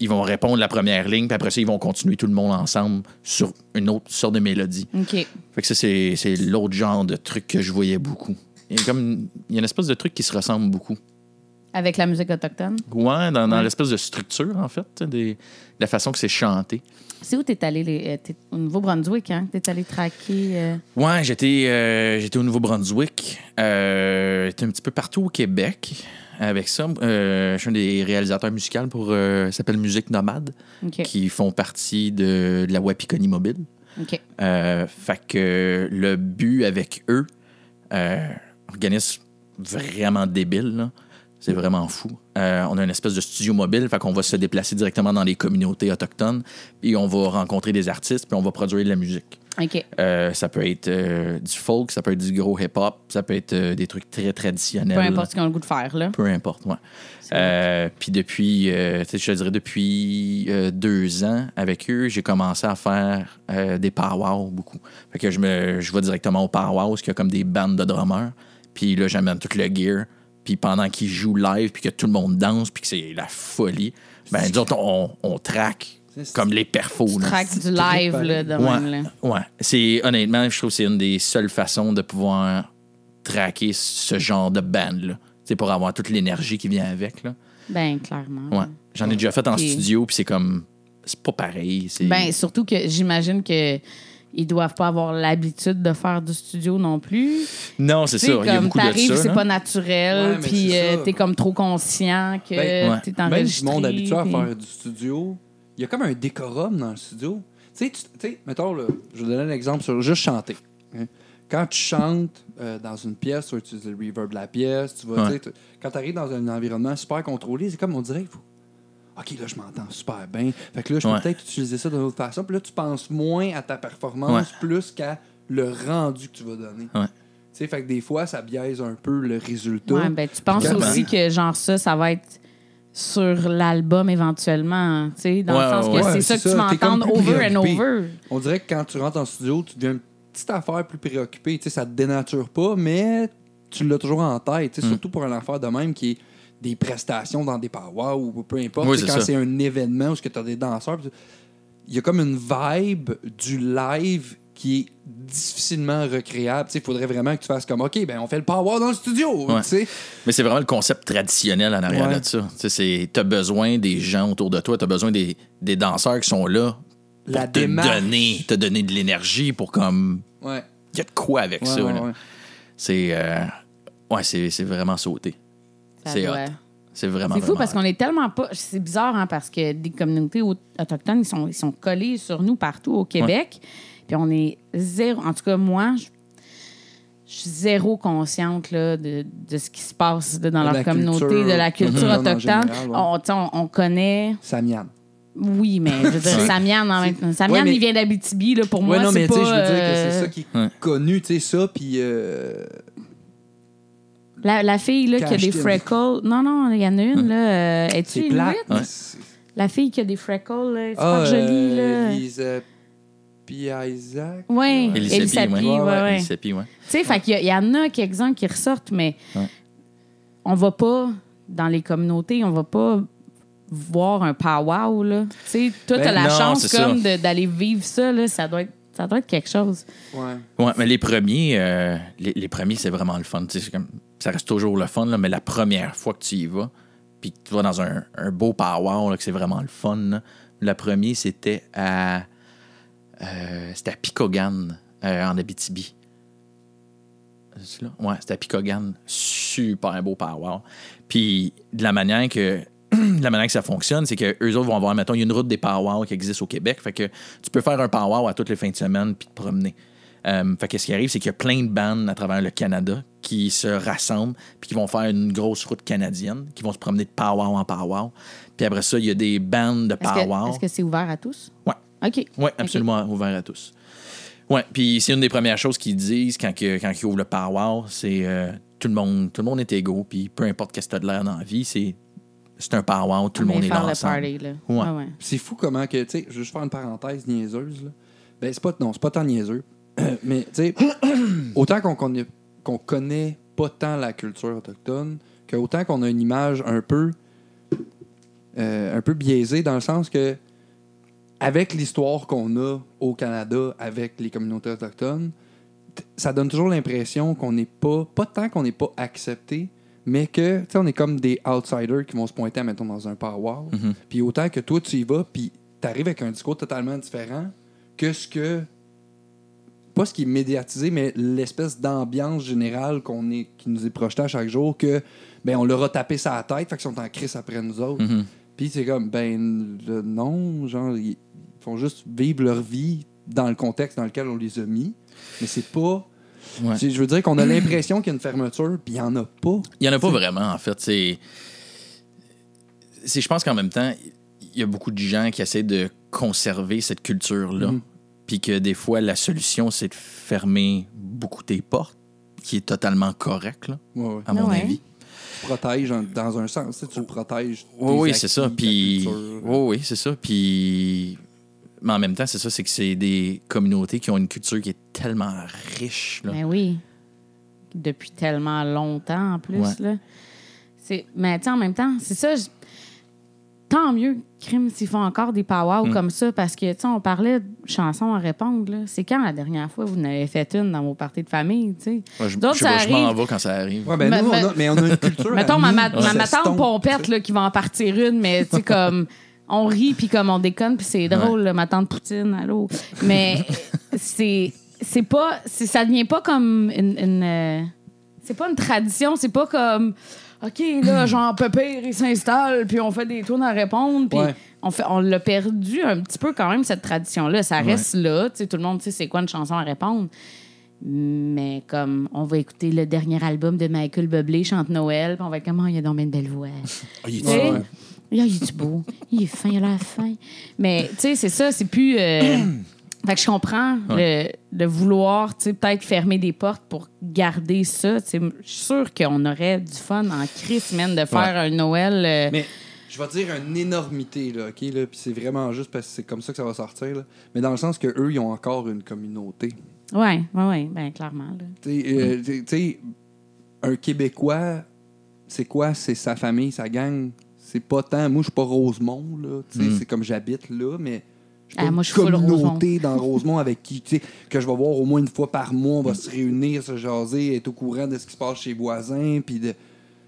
Ils vont répondre la première ligne, puis après ça, ils vont continuer tout le monde ensemble sur une autre sorte de mélodie. OK. Fait que ça, c'est, c'est l'autre genre de truc que je voyais beaucoup. Il y a comme il y a une espèce de truc qui se ressemble beaucoup. Avec la musique autochtone? Ouais, dans, dans Ouais. l'espèce de structure, en fait, des- de la façon que c'est chanté. C'est où t'es allé les, euh, t'es au Nouveau-Brunswick, hein? T'es allé traquer. euh, Ouais, j'étais, euh, j'étais au Nouveau-Brunswick. Euh, j'étais un petit peu partout au Québec avec ça. Euh, je suis un des réalisateurs musicaux pour. Euh, s'appelle Musique Nomade, qui font partie de, de la Wapikoni Mobile. Euh, fait que le but avec eux, euh, organisme vraiment débile, là. c'est vraiment fou. Euh, on a une espèce de studio mobile, fait qu'on va se déplacer directement dans les communautés autochtones, puis on va rencontrer des artistes, puis on va produire de la musique. Euh, ça peut être euh, du folk, ça peut être du gros hip-hop, ça peut être euh, des trucs très traditionnels. Peu importe ce qu'on a le goût de faire, là. Peu importe, ouais. Puis depuis, je te dirais depuis deux ans avec eux, j'ai commencé à faire des powwows beaucoup. Fait que je, me, je vais directement au powwow, parce qu'il y a comme des bandes de drummers. Puis là, j'amène tout le gear. Puis pendant qu'ils jouent live, puis que tout le monde danse, puis que c'est la folie, ben, nous autres, on, on traque comme les perfos. là. Track du live, là, de Ouais, même, là. ouais. C'est honnêtement, je trouve que c'est une des seules façons de pouvoir traquer ce genre de band là. C'est pour avoir toute l'énergie qui vient avec là. Ben, clairement. Ouais. J'en ai déjà fait en studio puis c'est comme c'est pas pareil, c'est Ben, surtout que j'imagine que ils doivent pas avoir l'habitude de faire du studio non plus. Non, c'est ça, sais, il y a comme beaucoup de ça. c'est pas naturel, puis euh, t'es comme trop conscient que Ben, ouais. t'es Même enregistré. du monde habitué à faire du studio, il y a comme un décorum dans le studio. Tu sais, tu sais, mettons, là, je vais donner un exemple sur juste chanter. hein. Quand tu chantes euh, dans une pièce, tu vas utiliser le reverb de la pièce. Tu vas, Ouais. tu quand tu arrives dans un environnement super contrôlé, c'est comme on dirait, faut- OK, là, je m'entends super bien. Fait que là, je peux Ouais. peut-être utiliser ça d'une autre façon. Puis là, tu penses moins à ta performance Ouais. plus qu'à le rendu que tu vas donner. Ouais. Tu sais, fait que des fois, ça biaise un peu le résultat. Ouais, ben, tu penses aussi que genre ça, ça va être sur l'album éventuellement, tu sais, dans Ouais, le sens que ouais. c'est ça que tu vas entendre plus over and over. On dirait que quand tu rentres en studio, tu deviens une petite affaire plus préoccupée. Tu sais, ça te dénature pas, mais tu l'as toujours en tête. tu sais, Mm. Surtout pour un affaire de même qui est des prestations dans des powwows ou peu importe. Oui, quand c'est un événement où tu as des danseurs, il y a comme une vibe du live qui est difficilement recréable. Tu sais, Il faudrait vraiment que tu fasses comme OK, ben on fait le power dans le studio. Ouais. tu sais. Mais c'est vraiment le concept traditionnel en arrière Ouais. de ça. Tu as besoin des gens autour de toi, tu as besoin des, des danseurs qui sont là pour La te démarche. donner, te donner de l'énergie pour comme. Ouais. Il y a de quoi avec Ouais, ça. ouais, ouais. C'est. euh, ouais, c'est c'est vraiment sauté. C'est hot. C'est vraiment. C'est fou parce qu'on est tellement pas. C'est bizarre, hein, parce que des communautés au- autochtones, ils sont, ils sont collés sur nous partout au Québec. Puis on est zéro. En tout cas, moi, je, je suis zéro consciente là, de, de ce qui se passe dans De leur la communauté, culture de la culture autochtone en autochtone. général, ouais. on, tu sais, on, on connaît. Samian. Oui, mais je veux dire, Samian, en même temps. Samian, Ouais, mais- il vient d'Abitibi. là, Pour moi, non, c'est mais pas. tu sais, je veux dire que euh, c'est ça qui est Ouais. connu, tu sais, ça, puis. euh, La, la fille là, qui a des freckles. Non, non, il y en a une. Là, euh, Es-tu. C'est- La fille qui a des freckles, là, c'est Ah, pas jolie. euh, là. P. Isaac. Oui, Elisabeth, Elisabeth, ouais. Tu sais, fait qu'il y a- il y, en a quelques-uns qui ressortent, mais Ouais. on va pas dans les communautés, on va pas voir un powwow, là. Tu sais, toi, Ben t'as la non, chance comme d'aller vivre ça, là. Ça doit être, ça doit être quelque chose. Ouais. Ouais, mais les premiers, euh, les, les premiers, c'est vraiment le fun. Tu sais, c'est comme- ça reste toujours le fun, là, mais la première fois que tu y vas, puis que tu vas dans un, un beau power, là, que c'est vraiment le fun. là. Le premier, c'était à, euh, c'était à Picogan, euh, en Abitibi. Ouais, c'était à Picogan. Super beau power. Puis de la manière que de la manière que ça fonctionne, c'est que eux autres vont avoir, mettons, il y a une route des powwows qui existe au Québec. Fait que tu peux faire un powwow à toutes les fins de semaine puis te promener. Euh, fait que ce qui arrive, c'est qu'il y a plein de bandes à travers le Canada qui se rassemblent puis qui vont faire une grosse route canadienne, qui vont se promener de powwow en powwow. Puis après ça, il y a des bandes de Est-ce que powwow. est-ce que c'est ouvert à tous? Ouais. OK. Oui, absolument ouvert à tous. Oui, puis c'est une des premières choses qu'ils disent quand, que- quand ils ouvrent le powwow, c'est euh, tout, le monde, tout le monde est égaux, puis peu importe qu'est-ce que tu as de l'air dans la vie, c'est, c'est un powwow, tout le On monde est là faire le ensemble. party, là. Ouais. Ah ouais. C'est fou comment que, tu sais, je vais juste faire une parenthèse niaiseuse, là. Ben, c'est pas, non, c'est pas tant niaiseux. Mais, tu sais, autant qu'on connaît, qu'on connaît pas tant la culture autochtone, que autant qu'on a une image un peu, euh, un peu biaisée dans le sens que, avec l'histoire qu'on a au Canada avec les communautés autochtones, ça donne toujours l'impression qu'on n'est pas, pas tant qu'on n'est pas accepté, mais que, tu sais, on est comme des outsiders qui vont se pointer, mettons, dans un powwow. Mhm. Puis autant que toi, tu y vas, puis t'arrives avec un discours totalement différent que ce que. Pas ce qui est médiatisé, mais l'espèce d'ambiance générale qu'on est, qui nous est projetée à chaque jour, que ben on leur a tapé sa tête, fait qu'ils sont en crise après nous autres. Mhm. Puis c'est comme, ben le- non, genre, ils font juste vivre leur vie dans le contexte dans lequel on les a mis. Mais c'est pas. Ouais. Je veux dire qu'on a l'impression qu'il y a une fermeture, puis il n'y en a pas. Il n'y en a pas vraiment, en fait. C'est, je pense qu'en même temps, il y a beaucoup de gens qui essaient de conserver cette culture-là. Mhm. Puis que des fois, la solution, c'est de fermer beaucoup tes portes, qui est totalement correct, là, Ouais, ouais. à mon Ouais. avis. Protèges en- dans un sens, tu sais, tu le protèges. Oui, oui, c'est ça. Puis, culture. oui, oui, c'est ça. Puis, mais en même temps, c'est ça, c'est que c'est des communautés qui ont une culture qui est tellement riche. Là. Ben oui. Depuis tellement longtemps, en plus. Ouais. Là. C'est... Mais tu sais, en même temps, c'est ça. je- tant mieux, crime, s'ils font encore des powwows Mm. comme ça, parce que, tu sais, on parlait de chansons à répondre, là. C'est quand la dernière fois vous en avez fait une dans vos parties de famille, tu sais? Moi, je, D'autres, m'en vais quand ça arrive. Ouais, ben Mais- nous, on a, mais on a une culture. Mettons, ma, ma, tante Pompette, là, qui va en partir une, mais, tu sais, comme, on rit, puis comme on déconne, puis c'est drôle, là, ma tante Poutine, allô? Mais c'est, c'est pas, ça devient pas comme une, une, euh, c'est pas une tradition, c'est pas comme, OK, là, genre, Pépère, il s'installe, puis on fait des tours à répondre, puis Ouais. on, fait, on l'a perdu un petit peu quand même, cette tradition-là. Ça reste là, tu sais, tout le monde sait c'est quoi une chanson à répondre. Mais comme on va écouter le dernier album de Michael Bublé, chante Noël, puis on va être comme, oh, il a bien une belle voix. Ah, il est là, il est beau, il est fin, il a la fin. Mais tu sais, c'est ça, c'est plus. euh, fait que je comprends le, le vouloir, tu sais, peut-être fermer des portes pour garder ça. Tu sais, je suis sûre qu'on aurait du fun en crise, man, de faire un Noël. euh, Mais je vais dire une énormité, là, OK? Là, puis c'est vraiment juste parce que c'est comme ça que ça va sortir. Là. Mais dans le sens que eux ils ont encore une communauté. Ouais, ouais, ouais, ben clairement. là. Tu sais, euh, tu sais, un Québécois, c'est quoi? C'est sa famille, sa gang. C'est pas tant. Moi, je suis pas Rosemont, là. Tu sais, Mm. c'est comme j'habite là, mais. Ah, pas moi, une je communauté dans Rosemont avec qui, tu sais, que je vais voir au moins une fois par mois. On va se réunir, se jaser, être au courant de ce qui se passe chez les voisins. Puis de.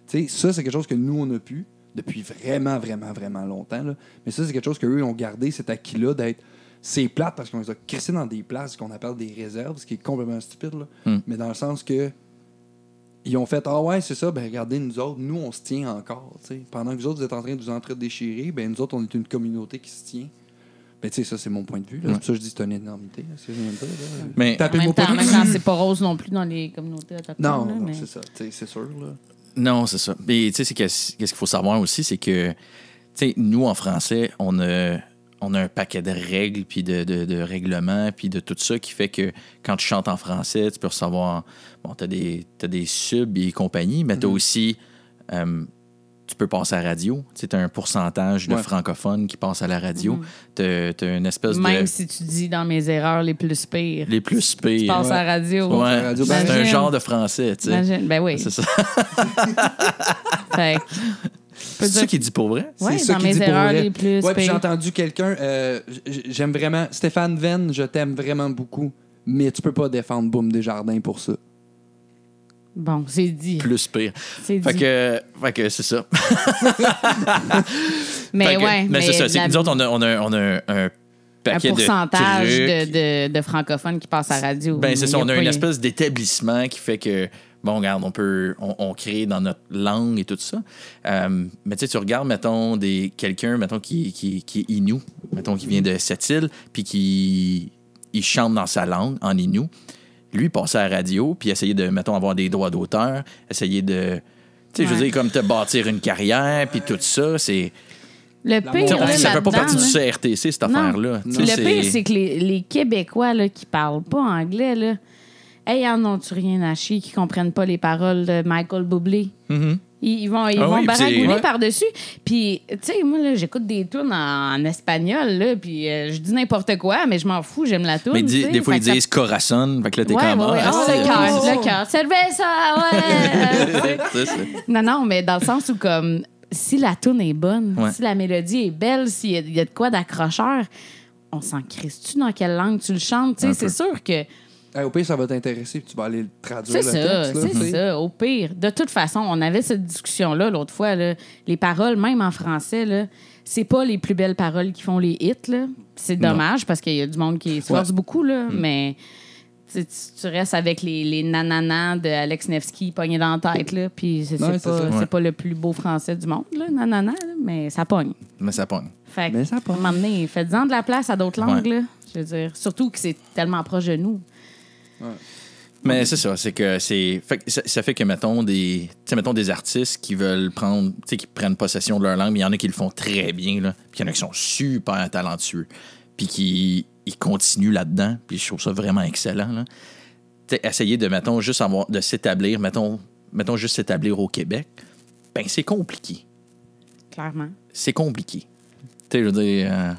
Tu sais, ça, c'est quelque chose que nous, on a pu depuis vraiment, vraiment, vraiment longtemps. là. Mais ça, c'est quelque chose qu'eux ont gardé, cet acquis-là d'être. C'est plate parce qu'on les a crissés dans des places qu'on appelle des réserves, ce qui est complètement stupide. Là. Hmm. Mais dans le sens que. Ils ont fait Ah ouais, c'est ça, ben regardez, nous autres, nous, on se tient encore. tu sais. Pendant que vous autres, vous êtes en train de vous entre-déchirer, ben nous autres, on est une communauté qui se tient. Ben, tu sais, ça, c'est mon point de vue. là. C'est pour ça que je dis que c'est une énormité. là. Mais- En même temps, même temps, c'est pas rose non plus dans les communautés autochtones. Non, non, mais- c'est ça. C'est sûr. Là. Non, c'est ça. Mais tu sais, c'est qu'est-ce qu'il faut savoir aussi, c'est que, tu sais, nous, en français, on a, on a un paquet de règles, puis de, de, de règlements, puis de tout ça qui fait que quand tu chantes en français, tu peux recevoir, bon, t'as des, t'as des subs et compagnie, mais t'as aussi, euh, tu peux passer à la radio. Tu sais, t'as un pourcentage de Ouais. francophones qui passent à la radio. T'as t'as une espèce Même de... si tu dis dans mes erreurs les plus pires. Les plus Tu pires. passes Ouais. à la radio. passes à la Ouais, radio, c'est un genre de français, tu sais. Imagine- Ben oui. C'est ça. Fait C'est ça qu'il dit pour vrai? Ouais, c'est ça dans mes dit pour erreurs vrai. les plus Ouais, puis j'ai entendu quelqu'un, euh, j'aime vraiment, Stéphane Venn, je t'aime vraiment beaucoup, mais tu peux pas défendre Boom Desjardins pour ça. Bon, c'est dit. Plus pire. C'est dit. Fait que, fait que c'est ça. mais que- ouais, mais c'est ça. c'est la- nous autres, on a, on a, on a un un paquet pourcentage de, de, trucs. de, de francophones qui passent à la radio. Ben, c'est Mais ça. On a une espèce d'établissement qui fait que, bon, regarde, on peut, on, on crée dans notre langue et tout ça. Euh, mais tu sais, tu regardes, mettons, des, quelqu'un, mettons, qui, qui, qui est Innu, mettons, qui vient de cette île, puis qui il chante dans sa langue, en Innu. Lui, passait à la radio, puis essayait de, mettons, avoir des droits d'auteur, essayer de. Tu sais, je veux dire, comme te bâtir une carrière, puis tout ça, c'est. Le pire, là, ça fait pas partie du CRTC, cette affaire-là. Le pire, c'est que les, les Québécois là, qui parlent pas anglais, là, hey, en ont-tu rien à chier, qui comprennent pas les paroles de Michael Bublé? Mhm. Ils, ils vont, ils Ah vont oui, baragouiner par-dessus. Puis, tu sais, moi, là, j'écoute des tunes en, en espagnol, là, puis euh, je dis n'importe quoi, mais je m'en fous, j'aime la tune. Mais dis- des fois, ils disent Corazon. Fait que là, t'es Ouais, comme. ouais, ouais. ah, Oh, le cœur, le cœur. Cerveza, ouais. C'est non, non, mais dans le sens où, comme, si la tune est bonne, Ouais. si la mélodie est belle, s'il y, y a de quoi d'accrocheur, on s'en crisse-tu dans quelle langue tu le chantes? Tu sais, c'est peu. sûr que Hey, au pire, ça va t'intéresser, puis tu vas aller le traduire. c'est le ça, texte, là, c'est ça. Au pire, de toute façon, on avait cette discussion-là l'autre fois. là. Les paroles, même en français, là, c'est pas les plus belles paroles qui font les hits. là. C'est Non. dommage parce qu'il y a du monde qui se force Ouais. beaucoup, là, mais tu, restes avec les, les nananans de Alex Nevsky pognés dans la tête. Là, puis c'est Ouais, c'est c'est pas, Ouais. pas le plus beau français du monde, là, nanana, là, mais ça pogne. Mais ça pogne. Fait que, Mais ça pogne. à un moment donné, faites-en de la place à d'autres langues. Ouais. Là, je veux dire, surtout que c'est tellement proche de nous. Mais c'est ça, c'est que c'est. fait ça, ça fait que, mettons, des. Mettons, des artistes qui veulent prendre. Tu sais, qui prennent possession de leur langue, mais il y en a qui le font très bien, là. Puis il y en a qui sont super talentueux. Puis qui ils continuent là-dedans. Puis je trouve ça vraiment excellent, là. Essayer de, mettons, juste avoir. de s'établir, mettons, mettons, juste s'établir au Québec, ben c'est compliqué. Clairement. C'est compliqué. Tu sais, je veux dire. euh,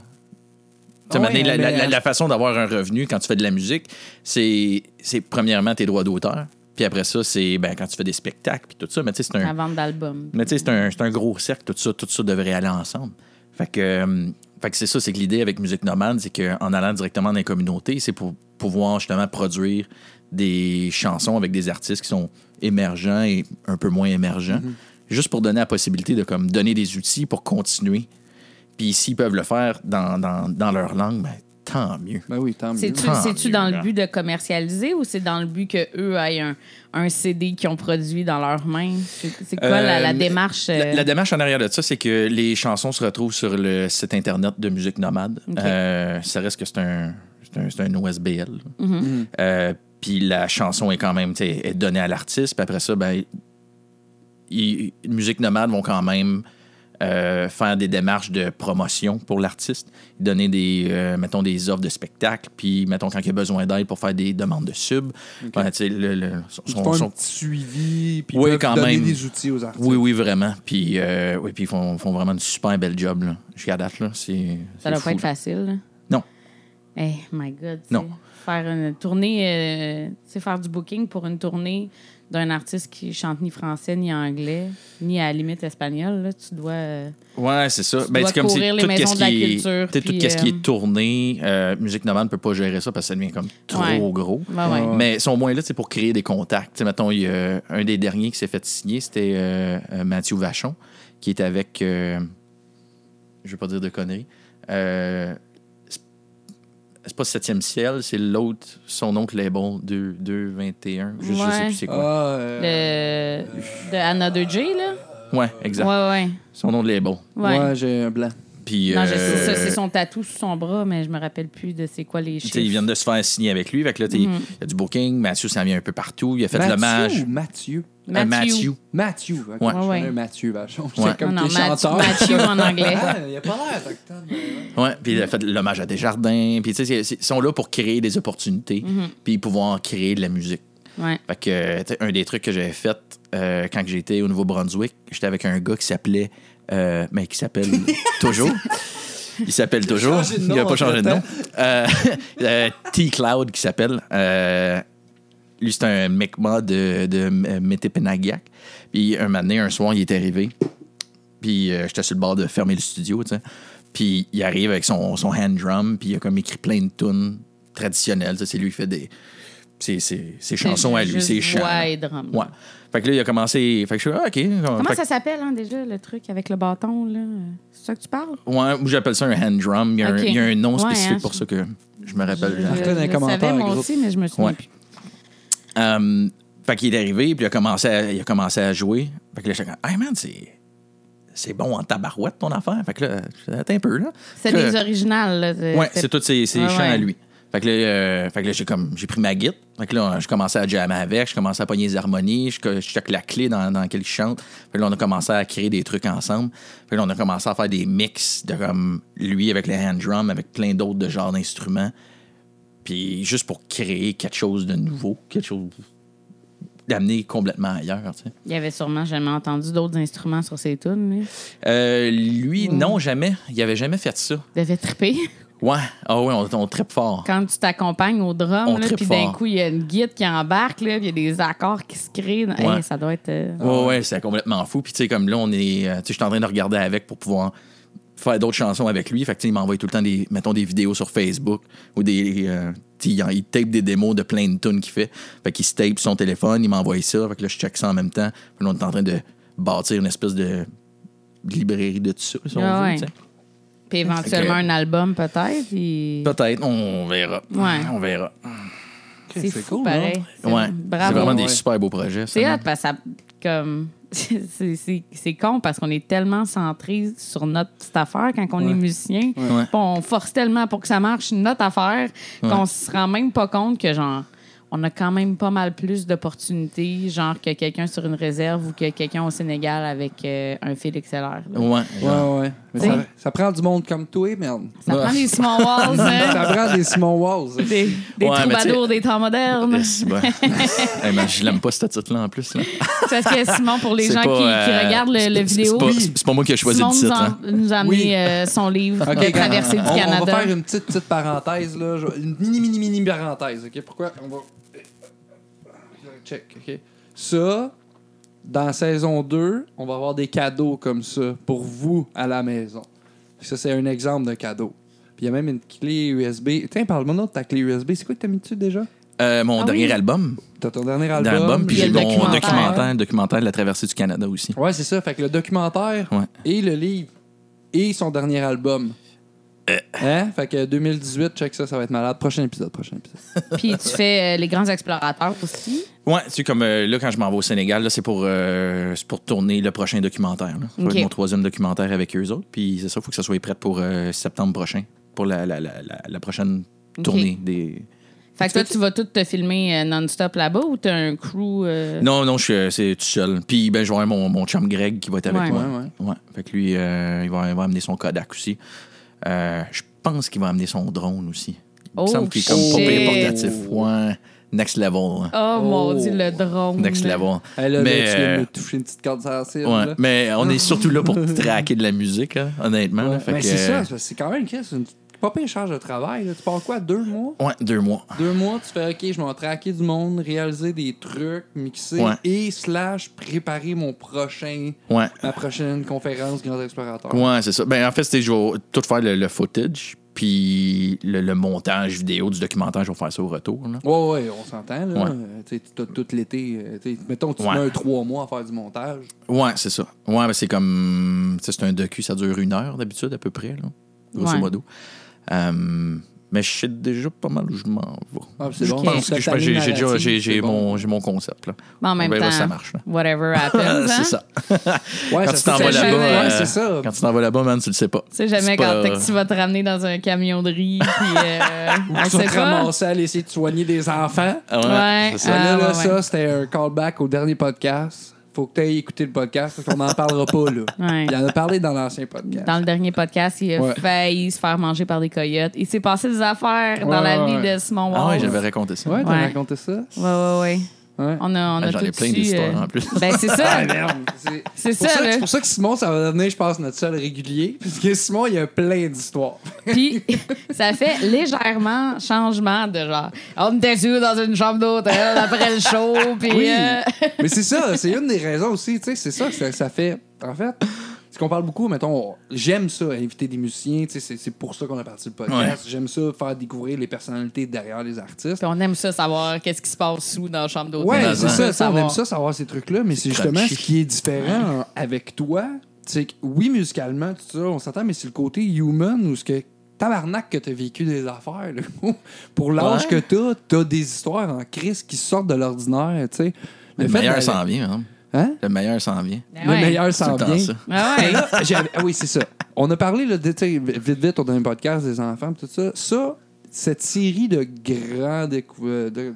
ouais, la, la- la- la façon d'avoir un revenu quand tu fais de la musique, c'est premièrement tes droits d'auteur. Puis après ça, c'est ben, quand tu fais des spectacles, puis tout ça. Mais tu sais, c'est La un, vente d'albums. mais tu sais, c'est un, un gros cercle, tout ça, tout ça devrait aller ensemble. Fait que, euh, fait que c'est ça, c'est que l'idée avec Musique Nomade, c'est qu'en allant directement dans les communautés, c'est pour pouvoir justement produire des chansons avec des artistes qui sont émergents et un peu moins émergents, juste pour donner la possibilité de comme, donner des outils pour continuer. Puis s'ils peuvent le faire dans, dans, dans leur langue, ben, tant mieux. Ben oui, tant mieux. C'est-tu Tant c'est-tu mieux, dans le but de commercialiser ou c'est dans le but qu'eux aient un, un CD qu'ils ont produit dans leurs mains? C'est c'est quoi la, la Euh, démarche? La, euh, la démarche en arrière de ça, c'est que les chansons se retrouvent sur le site internet de Musique Nomade. Euh, ça reste que c'est un, c'est un, c'est un OSBL. Mhm. Euh, puis la chanson est quand même est donnée à l'artiste. Puis après ça, ben, Musique Nomade vont quand même euh, faire des démarches de promotion pour l'artiste, donner des, euh, mettons, des offres de spectacle, puis mettons quand il y a besoin d'aide pour faire des demandes de sub. Ben, tu sais, le- le- son- Ils font son- un petit suivi, puis Oui, ils peuvent quand donner même. des outils aux artistes. Oui, oui, vraiment. Puis, euh, oui, puis ils font, font vraiment une super belle job. Là. Jusqu'à date, là, c'est. ça doit fou, pas être là. facile. là. Non. Eh, my God. Non. Faire une tournée, euh, tu sais, faire du booking pour une tournée d'un artiste qui chante ni français, ni anglais, ni à la limite espagnol, là, tu dois. euh, Ouais, c'est ça. Tu dois c'est comme les tout ce qui est- Tout qui euh, est tourné, euh, Musique Nomade ne peut pas gérer ça parce que ça devient comme trop Ouais. gros. ben ouais. Mais au moins là c'est pour créer des contacts. Mettons, il y a un des derniers qui s'est fait signer, c'était Mathieu Vachon, qui est avec. je ne vais pas dire de conneries. C'est- pas Septième Ciel, c'est l'autre, son oncle label, 2, 221. Je, je sais Ouais. plus c'est quoi. Ah, euh, Le, de Anna 2J, là? Ouais, exact. Ouais, ouais. Son nom de label. Ouais. ouais, j'ai un blanc. Puis, Non, je sais euh, ça, c'est son tatou sur son bras, mais je me rappelle plus de c'est quoi les chiffres. ils viennent de se faire signer avec lui. Fait que là, t'es- il Mhm. y a du booking. Mathieu s'en vient un peu partout. Il a fait de Mathieu? l'hommage. Mathieu? Euh, Mathieu. Mathieu. ok. Ouais. Je connais Ouais. Mathieu Vachon. Ouais. C'est comme Non, non, Mathieu- chanteur. Mathieu en anglais. Il a pas l'air autochtone. mais ouais. Puis il a fait de l'hommage à Desjardins. Puis, tu sais, c'est- c'est- ils sont là pour créer des opportunités, Mhm. puis pouvoir créer de la musique. Ouais. Fait que, un des trucs que j'avais fait euh, quand j'étais au Nouveau-Brunswick, j'étais avec un gars qui s'appelait. Euh, mais qui s'appelle toujours. Il s'appelle toujours. Il n'a pas changé de nom. Euh, euh, T-Cloud qui s'appelle. Euh, lui, c'est un Mi'kmaq de, de Métépenagiac. Puis un matin, un soir, il est arrivé. Puis j'étais sur le bord de fermer le studio, tu sais. Puis il arrive avec son, son hand drum, puis il a comme écrit plein de tunes traditionnelles. C'est lui qui fait des. Ses, ses- ses chansons à lui, ses chants. drum. Ouais. Fait que là, il a commencé. Fait que je suis ah, OK. Comment Fait ça s'appelle, hein, déjà, le truc avec le bâton, là? C'est ça que tu parles? Ouais, j'appelle ça un hand drum. Il y a, un- OK. il y a un nom Ouais, spécifique hein, pour je- ça que je me rappelle. je, les je commentaires, savais, moi aussi, mais je me souviens Ouais. plus. Euh, fait qu'il est arrivé, puis il a commencé à, il a commencé à jouer. Fait que là, j'étais comme, hey man, c'est. C'est bon en tabarouette ton affaire. Fait que là, attends un peu, là. C'est des originales, là. c'est- Ouais, c'est- c'est tous ses, ses Ouais, chants ouais. à lui. Fait que là, euh, fait que là, j'ai comme j'ai pris ma guitare. Fait que là, je commençais à jammer avec, je commençais à pogner les harmonies, je, je check la clé dans, dans laquelle il chante. Fait que là, on a commencé à créer des trucs ensemble. Fait que là, on a commencé à faire des mix de comme lui avec le hand drum, avec plein d'autres de genres d'instruments. Puis juste pour créer quelque chose de nouveau, quelque chose d'amener complètement ailleurs, tu sais. Il y avait sûrement jamais entendu d'autres instruments sur ses tunes, lui? Euh, lui, Ouais. non, jamais. Il avait jamais fait ça. Il devait triper. Ouais. Ah ouais, on, on trippe fort. Quand tu t'accompagnes au drum, puis d'un coup, il y a une guide qui embarque, là, puis il y a des accords qui se créent. Hey, ça doit être... euh, Ouais, ouais, c'est complètement fou. Puis, tu sais, comme là, on est. euh, Tu sais, je suis en train de regarder avec pour pouvoir faire d'autres chansons avec lui. Fait que, tu sais, il m'envoie tout le temps des, mettons, des vidéos sur Facebook ou des. euh, tu sais, il, il tape des démos de plein de tunes qu'il fait. Fait qu'il se tape son téléphone, il m'envoie ça. Fait que là, je check ça en même temps. Puis là, on est en train de bâtir une espèce de librairie de tout ça, si on Ah veut, ouais. Puis éventuellement un album, peut-être. puis- Peut-être, on verra. Ouais. On verra. C'est c'est fou, cool, pareil. C'est- Ouais. C'est Bravo. vraiment des Ouais. super beaux projets. C'est hot parce que ça, comme c'est- c'est c'est con parce qu'on est tellement centré sur notre petite affaire quand on Ouais. est musicien. Ouais. On force tellement pour que ça marche notre affaire qu'on se rend même pas compte que genre on a quand même pas mal plus d'opportunités, genre que quelqu'un sur une réserve ou que quelqu'un au Sénégal avec euh, un fil XLR. Ouais. Ouais, ouais. Mais ça, ça prend du monde comme toi, merde. Ça Ouais. prend des small walls, hein? ça prend des Simon Walls. des, des Ouais, mais troubadours des temps modernes. Ouais. Eh ben, je l'aime pas, ce titre-là, en plus. Là. Parce que Simon, pour les C'est gens pas, qui, qui euh, regardent le, c'est- le c'est- vidéo, C'est pas, c'est pas moi qui ai choisi Simon le nous, titre. en- hein. nous a amené Oui. euh, son livre Ok, de Traversée du on, Canada. On va faire une petite, petite parenthèse, là. Une mini, mini, mini parenthèse, OK? Pourquoi? On va... Check, OK? Ça, dans saison 2, on va avoir des cadeaux comme ça pour vous à la maison. Ça, c'est un exemple de cadeau. Puis il y a même une clé USB. Tiens, parle-moi de ta clé USB. C'est quoi que t'as mis dessus déjà? Euh, mon Ah dernier oui. album, T'as ton dernier album? l'album, puis il y a j'ai le mon documentaire. documentaire, documentaire de la traversée du Canada aussi. Ouais, c'est ça. Fait que le documentaire Ouais. et le livre et son dernier album. Euh. Hein? Fait que 2018, check ça, ça va être malade. Prochain épisode, prochain épisode. Puis tu fais euh, les grands explorateurs aussi? Ouais, tu sais, comme euh, là, quand je m'en vais au Sénégal, là, c'est pour, euh, c'est pour tourner le prochain documentaire. là. Ça va Ok. être mon troisième documentaire avec eux autres. Puis c'est ça, il faut que ça soit prêt pour euh, septembre prochain, pour la, la, la, la, la prochaine Ok. tournée des. Fait que toi, tu vas tout te filmer euh, non-stop là-bas ou t'as un crew. euh, Non, non, je suis, euh, c'est tout seul. Puis ben, je vais avoir mon, mon chum Greg qui va être avec Ouais. moi. Ouais, Ouais. Fait que lui, euh, il, va, il va amener son Kodak aussi. Euh, je pense qu'il va amener son drone aussi. Il Oh, me semble qu'il est comme pas portatif. Ouais. Next level. hein. Oh, mon Oh. dieu, le drone. Next level. Hey, là, Mais, là, tu viens de euh, me toucher une petite corde sensible. Ouais, là. mais on est surtout là pour traquer de la musique, là, honnêtement. là. Ouais. Fait Mais que, c'est ça, euh, c'est que c'est quand même une pas pire charge de travail. là. Tu pars quoi, deux mois? Ouais, deux mois. Deux mois, tu fais OK, je vais traquer du monde, réaliser des trucs, mixer Ouais. et slash préparer mon prochain, Ouais. ma prochaine conférence Grands Explorateurs. Ouais, c'est ça. Ben, en fait, c'était je vais tout faire le, le footage, puis le, le montage vidéo du documentaire, je vais faire ça au retour. Là. Ouais, ouais, on s'entend. là. Ouais. Euh, tu tout l'été. euh, mettons, tu Ouais. mets un trois mois à faire du montage. Ouais, c'est ça. Ouais, ben, c'est comme. tu sais, C'est un docu, ça dure une heure d'habitude, à peu près, là, grosso Ouais. modo. Euh, mais je sais déjà pas mal où je m'en vais. Ah, je bon. pense que j'ai déjà j'ai, bon. mon, j'ai mon concept. Là. Mais en même verra temps, ça marche. Là. whatever happens. c'est hein? ça. Ouais, Quand ça tu t'en vas fait là-bas, euh. Quand tu t'en vas là-bas, man, tu le sais pas. Tu sais jamais quand pas- que tu vas te ramener dans un camion de riz. Puis, euh, on Tu vas te pas. ramasser à aller essayer de soigner des enfants. Ouais. ça. Là, là, ouais, ça, c'était un callback au dernier podcast. Faut que tu ailles écouter le podcast parce qu'on n'en parlera pas. Là. Ouais. Il en a parlé dans l'ancien podcast. Dans le dernier podcast, il a Ouais. failli se faire manger par des coyotes. Il s'est passé des affaires dans Ouais, la vie de Simon Ah ouais, Walls. j'avais raconté ça. Ouais, t'as Ouais. raconté ça? Ouais, ouais, ouais. Ouais. On a, on a Ah, J'en ai plein su, d'histoires euh, en plus. Ben, c'est ça. Ah, merde. C'est ça, ça, là. c'est pour ça que Simon, ça va devenir, je pense, notre seul régulier. Parce que Simon, il y a plein d'histoires. Puis, ça fait légèrement changement de genre. On était sûr dans une chambre d'hôtel après le show. Puis, Oui. euh, Mais c'est ça, c'est une des raisons aussi, tu sais, c'est ça que ça, ça fait. En fait, ce qu'on parle beaucoup, mettons, j'aime ça, inviter des musiciens, tu sais, c'est- c'est pour ça qu'on a parti le podcast. J'aime ça, faire découvrir les personnalités derrière les artistes. puis on aime ça savoir qu'est-ce qui se passe sous dans la chambre d'hôtel. Ouais, Dans c'est ça, ça, on aime ça, savoir ces trucs-là, mais c'est justement ce qui est différent hein, avec toi. C'est que, oui, musicalement, tout ça, on s'entend, mais c'est le côté human ou ce que. Tabarnak que t'as vécu des affaires. là. Pour l'âge Ouais. que t'as, t'as des histoires en crise qui sortent de l'ordinaire, tu sais. Le, fait meilleur s'en vient, hein. Hein? Le meilleur s'en vient. Ben Le ouais. meilleur s'en vient. ça. Ah Mais ouais. là, j'avais- ah oui, c'est ça. On a parlé là, de, vite, vite, on a un podcast des enfants, pis tout ça. Ça, cette série de grands, décou- euh, de,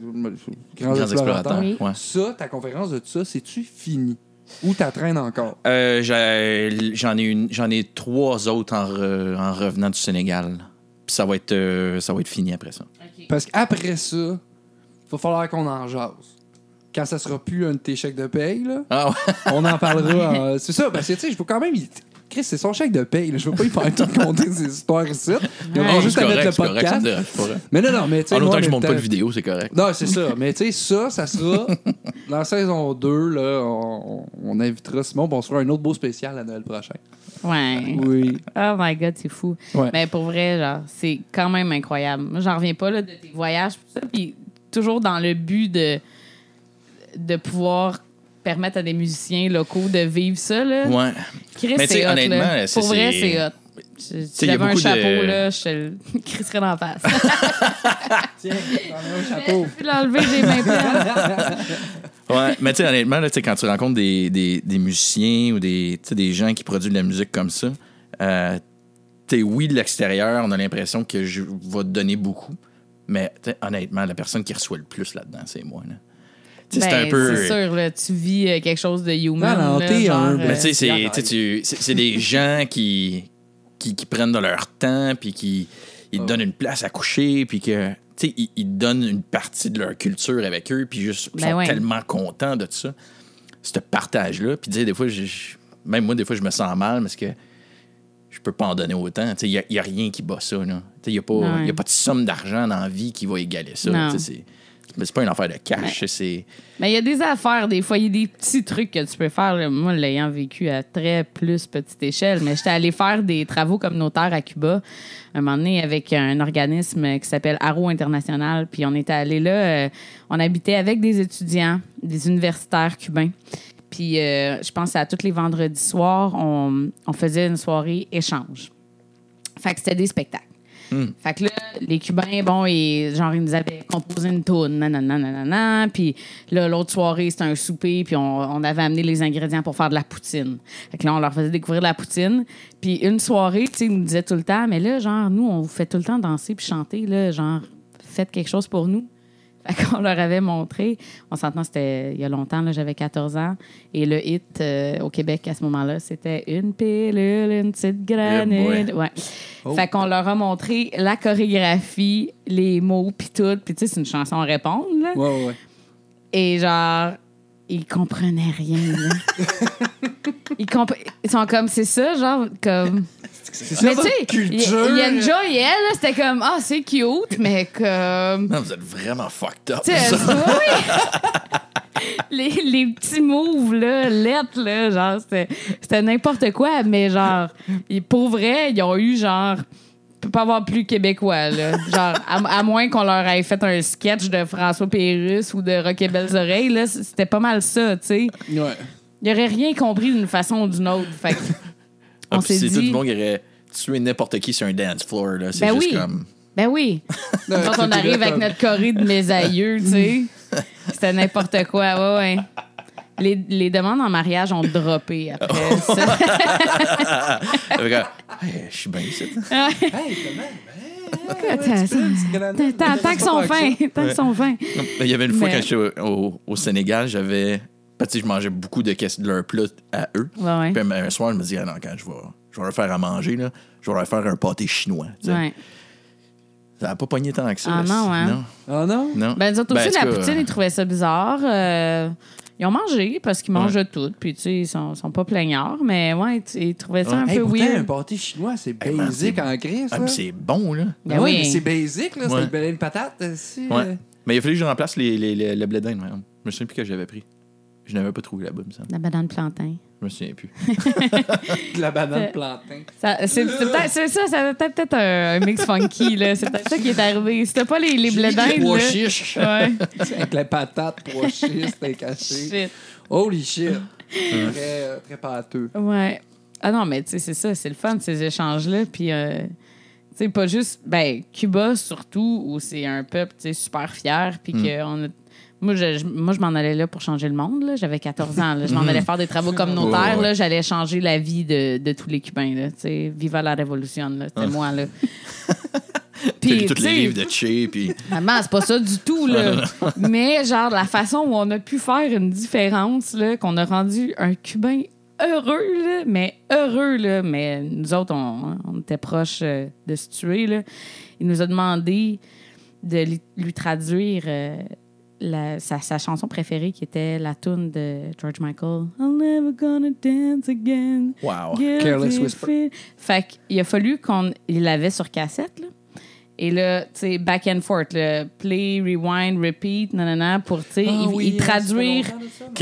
grands Grands explorateurs, explorateurs. Oui. Ouais. ça, ta conférence de tout ça, c'est-tu fini? Ou t'attraînes encore? Euh, j'ai- J'en ai, une- j'en ai trois autres en, re- en revenant du Sénégal. Puis ça va être, euh, ça va être fini après ça. Parce qu'après ça, il va falloir qu'on en jase. Quand ça sera plus un de tes chèques de paye, là, Ah ouais. on en parlera. en- C'est ça, parce que tu sais, je veux quand même. il- Chris, c'est son chèque de paye. là. Je veux pas y faire tout compter ses histoires ici. Il Ouais. aura juste à mettre le podcast. Mais non, non, mais tu sais. En moi, autant que je monte pas temps- de vidéo, c'est correct. Non, c'est ça. Mais tu sais, ça, ça sera dans la saison 2. Là, on, on invitera Simon. puis on se fera un autre beau spécial à Noël prochain. Ouais. Oui. Oh my God, c'est fou. Ouais. Mais pour vrai, genre, c'est quand même incroyable. Moi, j'en reviens pas là, de tes voyages, pis ça, puis toujours dans le but de, de pouvoir permettre à des musiciens locaux de vivre ça. Là. Ouais. Chris, Mais tu sais, c'est hot. honnêtement, là. c'est- Pour vrai, c'est- hot. Si j'avais un beaucoup de- chapeau, là, je te le crisserais dans la face. Tiens, un chapeau. Je l'enlever, j'ai 20 pieds. Ouais, mais tu sais, honnêtement, là, tu sais, quand tu rencontres des, des, des musiciens ou des, des gens qui produisent de la musique comme ça, euh, tu sais, oui, de l'extérieur, on a l'impression que je vais te donner beaucoup, mais honnêtement, la personne qui reçoit le plus là-dedans, c'est moi. Là. C'est Ben, un peu. C'est sûr, là, tu vis euh, quelque chose de human. Non, non, là, t'es genre, humble. euh, Mais tu sais, c'est- des gens qui, qui, qui prennent de leur temps, puis qui ils te Oh. donnent une place à coucher, puis que, tu sais, ils, donnent une partie de leur culture avec eux, puis juste, ils Ben sont ouais. tellement contents de ça. Ce partage-là. Puis, tu sais, des fois, je- je- même moi, des fois, je me sens mal parce que je peux pas en donner autant. Tu sais, il n'y a, rien qui bat ça, là. Tu sais, il n'y a, pas- Ouais. y a pas de somme d'argent dans la vie qui va égaler ça. Non. Tu sais, c'est- mais c'est pas une affaire de cash. C'est. Mais il y a des affaires, des fois, il y a des petits trucs que tu peux faire. Moi, l'ayant vécu à très plus petite échelle, mais j'étais allée faire des travaux communautaires à Cuba un moment donné avec un organisme qui s'appelle Arrow International. Puis on était allé là, euh, on habitait avec des étudiants, des universitaires cubains. Puis euh, je pense à tous les vendredis soirs, on, on faisait une soirée échange. Fait que c'était des spectacles. Fait que là, les Cubains, bon, et, genre, ils nous avaient composé une toune, nanana, nanana, puis là, l'autre soirée, c'était un souper, puis on, on avait amené les ingrédients pour faire de la poutine. Fait que là, on leur faisait découvrir de la poutine. Puis une soirée, tu sais, ils nous disaient tout le temps, mais là, genre, nous, on vous fait tout le temps danser puis chanter, là, genre, faites quelque chose pour nous. Fait qu'on leur avait montré. On s'entend, c'était il y a longtemps, j'avais 14 ans. Et le hit euh, au Québec à ce moment-là, c'était Une pilule, une petite granule. Ouais. Fait qu'on leur a montré la chorégraphie, les mots, puis tout. Puis tu sais, c'est une chanson à répondre, là. Ouais, ouais. Et genre, ils comprenaient rien, là. ils, compre- ils sont comme, c'est ça, genre, comme. C'est ça, Mais tu votre sais, il y, culture. il y a une joie, elle, là, c'était comme, ah, c'est cute, mais comme. Non, vous êtes vraiment fucked up. Tu sais, oui! les, les petits moves, là, lettres, là, genre, c'était, c'était n'importe quoi, mais genre, ils- pour vrai, ils ont eu, genre, peut pas avoir plus québécois, là. Genre, à, à moins qu'on leur ait fait un sketch de François Pérusse ou de Rock et Belles Oreilles, là, c'était pas mal ça, tu sais. Ouais. Ils auraient rien compris d'une façon ou d'une autre. Fait que Ah, on s'est c'est tout dit. le monde qui aurait tué n'importe qui sur un dance floor. là. C'est Ben juste oui. comme. Ben oui. Quand on arrive avec notre choré de mes aïeux, tu sais. C'était n'importe quoi, ouais, ouais. Les, les demandes en mariage ont droppé après ça. Un, Hey, je suis bien ici. Hey, comment? Attends, Tant tant que sont fins. Tant que sont fins. Il y avait une fois Mais- quand j'étais au, au- au Sénégal, j'avais. Parce que je mangeais beaucoup de, caisses- de leur plat à eux. Ouais, ouais. Puis un, soir, je me dis, ah non, quand je vais, je vais leur faire à manger, là, je vais leur faire un pâté chinois. Ouais. Ça n'a pas pogné tant que ça. Ah là, non, hein? Ah non? Non. Ben, nous autres aussi, Ben, en la poutine, ils trouvaient ça bizarre. Euh, ils ont mangé parce qu'ils mangent de tout. Puis, tu sais, ils sont, sont pas plaignards. Mais, ouais, ils trouvaient ça Ouais. un Hey, peu pourtant, un pâté chinois, c'est c'est- en crise. Ah, c'est bon, là. Ben ouais, oui. mais c'est basic, là. Ouais. C'est une patate. si, Ouais. euh. Mais il a fallu que je remplace les, les, les- le blé d'Inde. Je me souviens plus que j'avais pris. Je n'avais pas trouvé là-bas, semble. La banane plantain. Je me souviens plus. De la banane C'est- plantain. Ça- C'est c'est peut-être c'est ça, ça peut peut-être un, un mix funky, là. C'est peut-être ça qui est arrivé. C'était pas les, les blés d'Inde, Pois là. chiches. Ouais. Avec la patate, pois chiches, t'es caché. Shit. Holy shit. très, euh, très pâteux. Ouais. Ah non, mais tu sais, c'est ça, c'est le fun, ces échanges-là. Puis, euh, tu sais, pas juste, ben, Cuba surtout, où c'est un peuple, tu sais, super fier. Puis que on a- Moi, je, moi, je m'en allais là pour changer le monde. là. J'avais 14 ans. là. Je m'en allais faire des travaux communautaires. Là. J'allais changer la vie de, de tous les Cubains. Là. Viva la Révolution. là. C'était moi. Là. Puis, tous les livres de Che, puis. Maman, c'est pas ça du tout, là. Mais, genre, la façon où on a pu faire une différence, là, qu'on a rendu un Cubain heureux, là, mais heureux, là. Mais nous autres, on, on était proches euh, de se tuer, là. Il nous a demandé de lui, lui traduire euh, la- sa, sa chanson préférée, qui était la tune de George Michael. I'm never gonna dance again. Wow. Guilty Careless Whisper. Fait qu'il a fallu qu'on il l'avait sur cassette, là. Et là, tu sais, back and forth, là, play, rewind, repeat, nanana, pour, tu sais, il, oui, traduire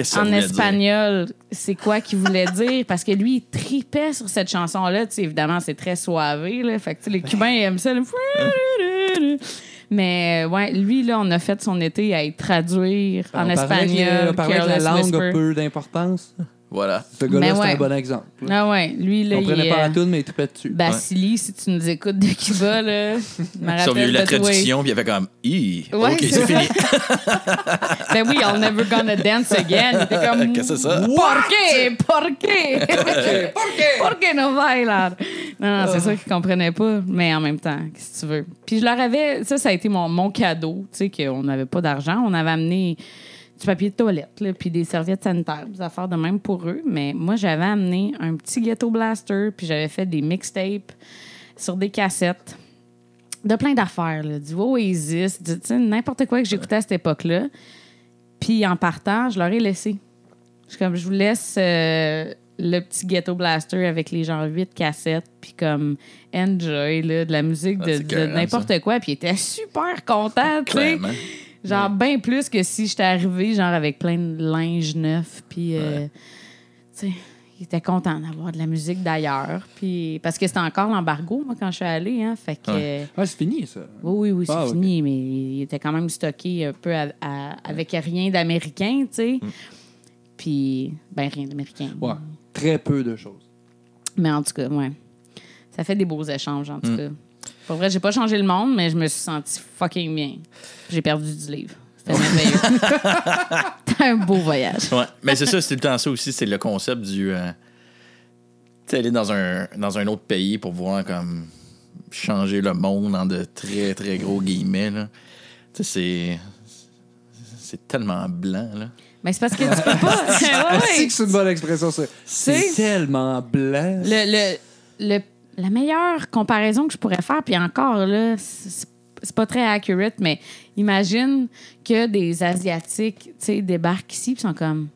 ça. En espagnol c'est quoi qu'il voulait dire? Parce que lui, il tripait sur cette chanson-là. Tu sais, évidemment, c'est très soivé, là. Fait que, tu sais, les Cubains, ils aiment ça. là. Mais, ouais, lui, là, on a fait son été à y traduire en parlait que- espagnol. On parlait que la langue Whisper. a peu d'importance. Voilà. Ce gars-là, Mais c'est ouais. un bon exemple. là. Ah ouais, lui, là, On il prenait est, pas la euh, toune, mais il tripait dessus. Basili, si tu nous écoutes de Cuba, là, y a eu la traduction, puis il y avait comme. Hi, Ouais, ok, c'est c'est fini. Ben oui, I'll never gonna dance again. Il était comme. Qu'est-ce que c'est ça? ¿Por qué? ¿Por qué? ¿Por qué no bailar? Non, non, c'est ça qu'ils comprenaient pas. Mais en même temps, qu'est-ce que tu veux? Puis je leur avais. Ça, ça a été mon, mon cadeau. Tu sais, qu'on n'avait pas d'argent. On avait amené du papier de toilette, là, puis des serviettes sanitaires, des affaires de même pour eux. Mais moi, j'avais amené un petit ghetto blaster, puis j'avais fait des mixtapes sur des cassettes de plein d'affaires, là, du Oasis, du- n'importe quoi que j'écoutais à cette époque-là. Puis en partant, je leur ai laissé. Je comme, je vous laisse euh, le petit ghetto blaster avec les genre 8 cassettes, puis comme enjoy là, de la musique Ah, de, n'importe quoi. Puis ils étaient super contents, tu sais. Genre, bien plus que si j'étais arrivée, genre, avec plein de linge neuf. Puis, euh, tu sais, il était content d'avoir de la musique d'ailleurs. Puis, parce que c'était encore l'embargo, moi, quand je suis allée. Hein, fait que. Ouais. Ouais, c'est fini, ça. Oui, oui, oui, c'est Ah, fini, mais il était quand même stocké un peu à- à- avec rien d'américain, tu sais. Mm. Puis, ben, rien d'américain. Ouais. Très peu de choses. Mais en tout cas, ouais. Ça fait des beaux échanges, en tout Mm. cas. Pour vrai, j'ai pas changé le monde, mais je me suis sentie fucking bien. J'ai perdu du livre. C'était merveilleux. C'était un beau voyage. Ouais. Mais c'est ça, c'est tout le temps ça aussi, c'est le concept du. euh, tu sais, aller dans un, dans un autre pays pour voir comme changer le monde en de très, très gros guillemets. là. Tu sais, c'est. C'est tellement blanc, là. Mais c'est parce que tu peux pas. Ouais, ouais. c'est que c'est une bonne expression, ça. C'est C'est- tellement blanc. Le, le, le- la meilleure comparaison que je pourrais faire, puis encore, là, c'est pas très accurate, mais imagine que des Asiatiques, tu sais, débarquent ici, puis sont comme,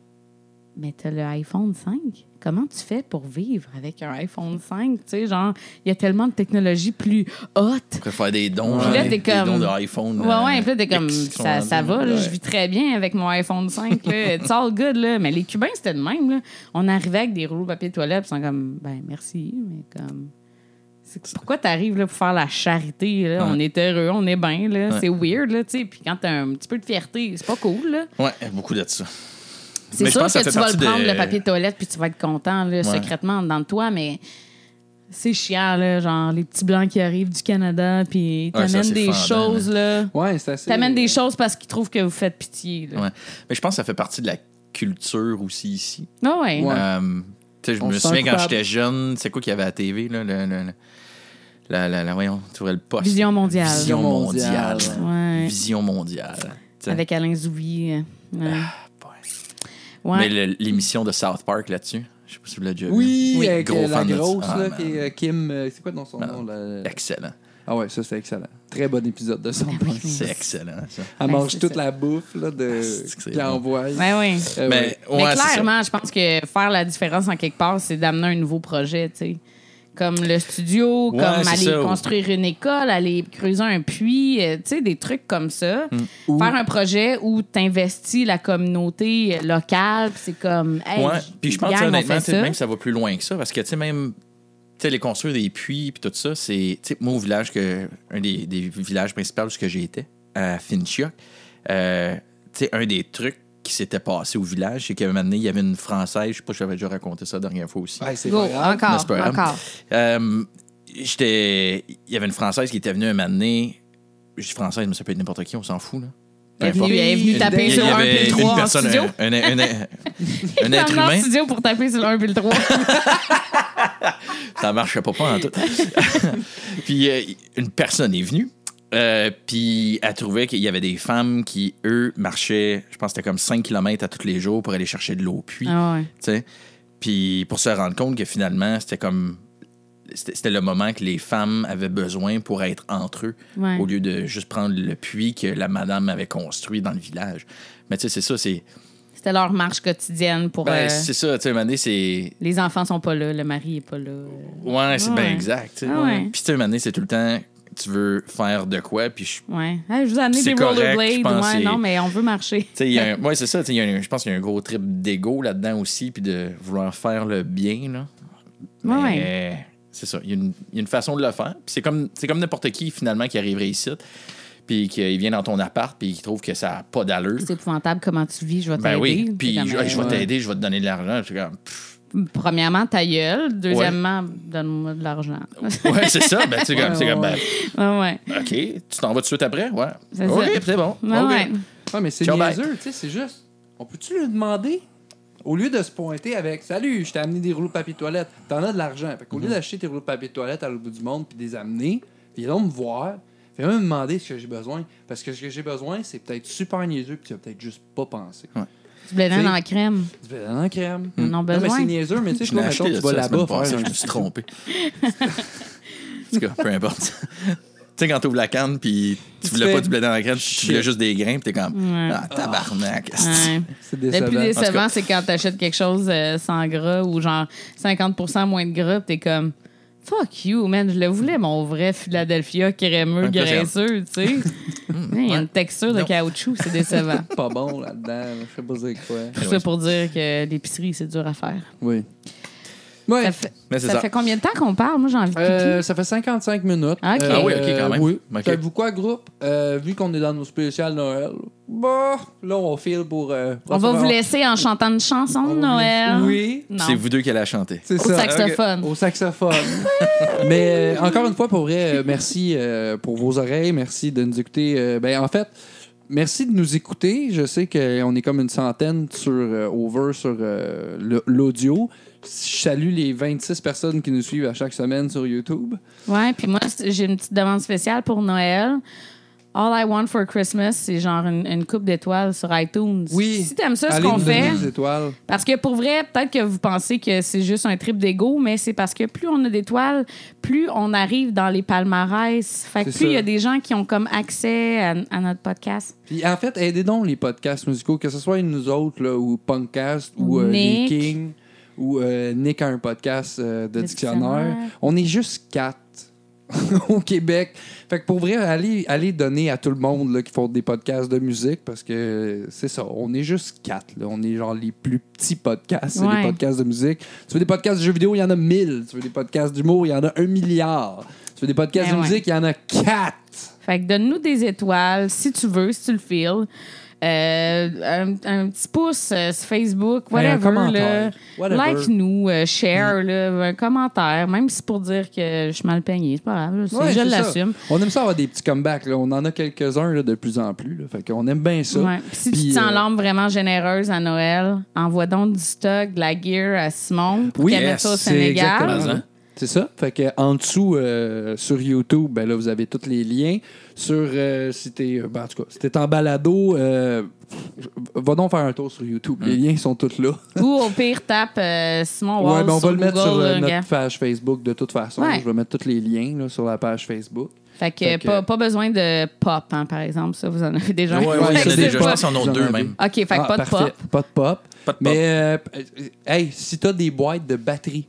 mais t'as le iPhone 5? Comment tu fais pour vivre avec un iPhone 5? Tu sais, genre, il y a tellement de technologies plus hautes. Je préfère des dons, Puis là, des, t'es des comme- dons. Ouais, ouais, puis là, t'es comme, ça, va, là, ouais. je vis très bien avec mon iPhone 5, là. It's all good, là. Mais les Cubains, c'était de même, là. On arrivait avec des rouleaux de papier de toilette, ils sont comme, ben, merci, mais comme. Pourquoi t'arrives là pour faire la charité? Là? Ouais. On est heureux, on est bien. là. Ouais. C'est weird. Là, tu sais. Puis quand t'as un petit peu de fierté, c'est pas cool. Là. Ouais, beaucoup de ça. C'est sûr pense que, tu vas le prendre, de- le papier de toilette, puis tu vas être content là, secrètement dans toi, mais c'est chiant, là, genre les petits blancs qui arrivent du Canada, puis Ouais, t'amènent des choses. là. Ouais, c'est assez. T'amènes des choses parce qu'ils trouvent que vous faites pitié. Là. Ouais. Mais je pense que ça fait partie de la culture aussi ici. Ah ouais. Ouais. Euh, tu sais, je On me souviens quand j'étais jeune, c'est quoi qu'il y avait à la TV, là? Le, le- le- la, la, la- voyons, tu le poste. Vision mondiale. Vision mondiale. Ouais. Vision mondiale. Avec Alain Zouvi. euh, Ouais. Ouais. Ouais. Mais l'émission de South Park là-dessus, je sais pas si vous l'avez déjà vu. Oui, Oui. avec Gros euh, la fan de ça. grosse, Ah, là, man. qui est euh, Kim. euh, c'est quoi dans son Ah. nom? là? Excellent. Ah ouais, ça, c'est excellent. Très bon épisode de son. Ben oui. C'est excellent, ça. Elle Ben, mange toute ça. la bouffe là, de... c'est que c'est qu'il bon. envoie. Ben oui. Euh, Mais, ouais. Clairement, je pense que faire la différence en quelque part, c'est d'amener un nouveau projet, tu sais. Comme le studio, Ouais, comme aller ça. construire une école, aller creuser un puits, euh, tu sais, des trucs comme ça. Mm. Faire un projet où tu investis la communauté locale, c'est comme, hey, Ouais, puis je pense que honnêtement, même ça va plus loin que ça, parce que, tu sais, même, tu sais, les construire des puits puis tout ça, c'est, tu sais, moi, au village, que, un des, des villages principaux où j'étais, à Finchioc, euh, tu sais, un des trucs qui s'était passé au village, c'est qu'à un moment donné, il y avait une Française, je sais pas si j'avais déjà raconté ça la dernière fois aussi. Ouais, c'est. Mais encore, pas grave. encore. Euh, j'étais, il y avait une Française qui était venue un moment donné, je dis française, mais ça peut être n'importe qui, on s'en fout, là. Elle est venue, elle est taper sur le 1 avait puis le une 3 en personne, studio. un, un- un- un- un être humain. studio pour taper sur le 1 puis le 3. Ça marchait pas, pas en tout. puis euh, une personne est venue. Euh, puis elle trouvait qu'il y avait des femmes qui, eux, marchaient, je pense que c'était comme 5 km à tous les jours pour aller chercher de l'eau au puits. ah ouais. Puis pour se rendre compte que finalement, c'était comme. C'était le moment que les femmes avaient besoin pour être entre eux, Ouais. au lieu de juste prendre le puits que la madame avait construit dans le village. Mais tu sais, c'est ça, c'est. C'était leur marche quotidienne pour. Ben, euh, c'est ça, tu sais, c'est. les enfants sont pas là, le mari est pas là. Ouais, c'est Ouais. bien exact. Ah ouais. Puis, tu sais, c'est tout le temps, tu veux faire de quoi, puis je Ouais. Hey, je vous ai amené des rollerblades. Ouais, non, mais on veut marcher. Ouais, c'est ça. je pense qu'il y a un gros trip d'ego là-dedans aussi, puis de vouloir faire le bien. Là. Mais, euh, c'est ça. Il y, a une, il y a une façon de le faire. Puis c'est comme, c'est comme n'importe qui, finalement, qui arriverait ici, puis qu'il vient dans ton appart, puis qui trouve que ça n'a pas d'allure. C'est épouvantable comment tu vis, je vais Ben t'aider. oui. C'est Puis je, je vais t'aider, je vais te donner de l'argent. Je suis comme, pff. Premièrement, ta gueule. Deuxièmement, donne-moi de l'argent. Ouais, c'est ça. Ben, tu sais, comme, Ouais, c'est comme, ouais. ben, ouais, ouais. OK, tu t'en vas tout de suite après? Ouais. C'est OK, c'est bon. Ouais, OK. ouais. Ouais, mais c'est niaiseux, tu sais, c'est juste. On peut-tu lui demander, au lieu de se pointer avec Salut, je t'ai amené des rouleaux de papier de toilette, t'en as de l'argent. Fait qu'au Mhm. lieu d'acheter tes rouleaux de papier de toilette à l'autre bout du monde puis de les amener, viens donc me voir, viens me demander ce que j'ai besoin. Parce que ce que j'ai besoin, c'est peut-être super niaiseux puis tu vas peut-être juste pas penser. Du blé dans la crème. Tu vas dans la crème. Ils en ont Non, mais besoin. c'est niaiseux, mais tu sais, Je mettons, acheté tu vas là-bas faire je me suis trompé. en tout cas, peu importe. tu sais, quand tu ouvres la canne, puis tu voulais pas du blé dans la canne, tu voulais juste des grains, puis t'es comme, Ouais. ah, tabarnak. Ouais. C'est Le décevant. plus En tout décevant, c'est quand t'achètes quelque chose euh, sans gras ou genre 50% moins de gras, t'es comme, Fuck you, man. Je le voulais, mon vrai Philadelphia crémeux, Un peu graisseux, tu sais. Il y a une texture de Non. caoutchouc, c'est décevant. Pas bon là-dedans. Je sais pas dire quoi. Tout ça pour dire que l'épicerie, c'est dur à faire. Oui. Ouais. Ça, fait, Mais c'est ça ça. fait combien de temps qu'on parle? Moi, j'ai envie de pipi. Euh, ça fait 55 minutes. Ah, ok. Ah oui, ok, quand même. Oui. Ok. Savez-vous quoi, groupe? Euh, vu qu'on est dans nos spéciales Noël, bah, là, on file pour. euh, On va vous laisser en chantant une chanson on de Noël. Oui. Non. C'est vous deux qui allez la chanter. C'est Au ça. saxophone. Au saxophone. Mais euh, encore une fois, pour vrai, euh, merci euh, pour vos oreilles. Merci de nous écouter. Euh, ben, en fait, merci de nous écouter. Je sais qu'on est comme une centaine sur euh, over sur euh, l'audio. Je salue les 26 personnes qui nous suivent à chaque semaine sur YouTube. Ouais, puis moi, j'ai une petite demande spéciale pour Noël. All I Want for Christmas, c'est genre une, une coupe d'étoiles sur iTunes. Oui. Si t'aimes ça, ce qu'on fait. étoiles. Parce que pour vrai, peut-être que vous pensez que c'est juste un trip d'ego, mais c'est parce que plus on a d'étoiles, plus on arrive dans les palmarès. Fait que plus il y a des gens qui ont comme accès à, à notre podcast. Puis en fait, aidez donc les podcasts musicaux, que ce soit nous autres là, ou Punkcast ou euh, les Nick. Kings ou euh, Nick a un podcast euh, de dictionnaire. On est juste quatre au Québec. Fait que pour vrai, allez, allez donner à tout le monde là, qui font des podcasts de musique parce que c'est ça, on est juste quatre. là. On est genre les plus petits podcasts, c'est Ouais. des podcasts de musique. Tu veux des podcasts de jeux vidéo, il y en a mille. Tu veux des podcasts d'humour, il y en a un milliard. Tu veux des podcasts Ben de ouais. musique, il y en a quatre. Fait que donne-nous des étoiles si tu veux, si tu le files. Euh, un, un petit pouce euh, sur Facebook, Ben, whatever. là. Whatever. Like-nous, euh, share, là, un commentaire, même si c'est pour dire que je suis mal peigné, c'est pas grave. Ouais, je l'assume. On aime ça avoir des petits comebacks. Là. On en a quelques-uns de plus en plus. Là. Fait qu'on aime bien ça. Ouais. Si tu te sens l'âme vraiment généreuse à Noël, envoie donc du stock, de la gear à Simon pour Oui, qu'elle mette yes, ça au Sénégal. exactement Mais, ça. C'est ça. Fait que en dessous, euh, sur YouTube, ben là, vous avez tous les liens. Sur, euh, si t'es, euh, ben, en tout cas, si t'es en balado, euh, va donc faire un tour sur YouTube. Les liens sont tous là. Ou au pire, tape euh, Simon ouais, Walls mais on va le mettre Google, sur euh, gars. notre page Facebook de toute façon. Ouais. Je vais mettre tous les liens là, sur la page Facebook. Fait que, Fait que- Pas, pas besoin de pop, hein, par exemple. Ça, vous en avez déjà. Ouais, ouais, Ouais, a déjà. Je pense qu'ils en en deux même. OK, fait que Ah, pas de parfait. pop. Pas de pop. Pas de pop. Mais, euh, hey, si t'as des boîtes de batterie,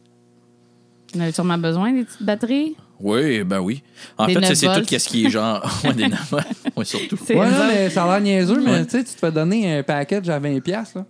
On a sûrement besoin des petites batteries? Oui, ben oui. En Des fait, c'est- 9 c'est tout ce qui est genre. ouais, des 9 ouais, surtout. Ouais, non, mais ça a l'air niaiseux, mais Ouais. tu sais, tu te fais donner un package à 20$ piastres, là.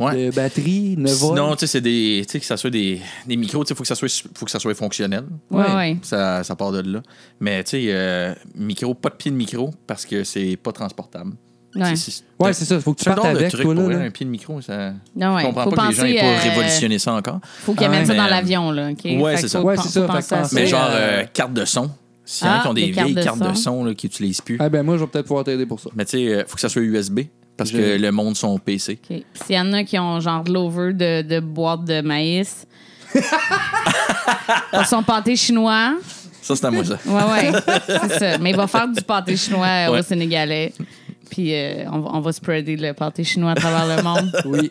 Ouais. De batterie, 9 volts. Sinon, tu sais, c'est des. Tu sais, que ça soit des, des micros, tu sais, faut que ça soit, faut que ça soit fonctionnel. Ouais, Ouais. ouais. Ça, ça part de là. Mais, tu sais, euh, micro, pas de pied de micro parce que c'est pas transportable. Ouais. C'est- Ouais, ça. Faut que tu partes avec, truc toi, là. un pied de micro, ça. Non, ouais. Je comprends Faut pas que les gens n'aient pas euh, révolutionné ça encore. Faut qu'ils Ah, amènent ça mais, dans euh, l'avion, là. Ouais, c'est ça. Ouais, c'est ça. ça. Mais genre, euh, euh, carte de son. S'il y en a Ah, qui ont des vieilles de cartes de son. là, qui n'utilisent plus. Ah ben moi, je vais peut-être pouvoir t'aider pour ça. Mais tu sais, il faut que ça soit USB parce que le monde sont PC. OK. Puis s'il y en a qui ont genre de l'over de, de boîte de maïs. Son pâté chinois. Ça, c'est à moi, ça. Ouais, ouais. c'est ça. Mais il va faire du pâté chinois Ouais. au Sénégalais. Puis euh, on, va, on va spreader le pâté chinois à travers le monde. Oui.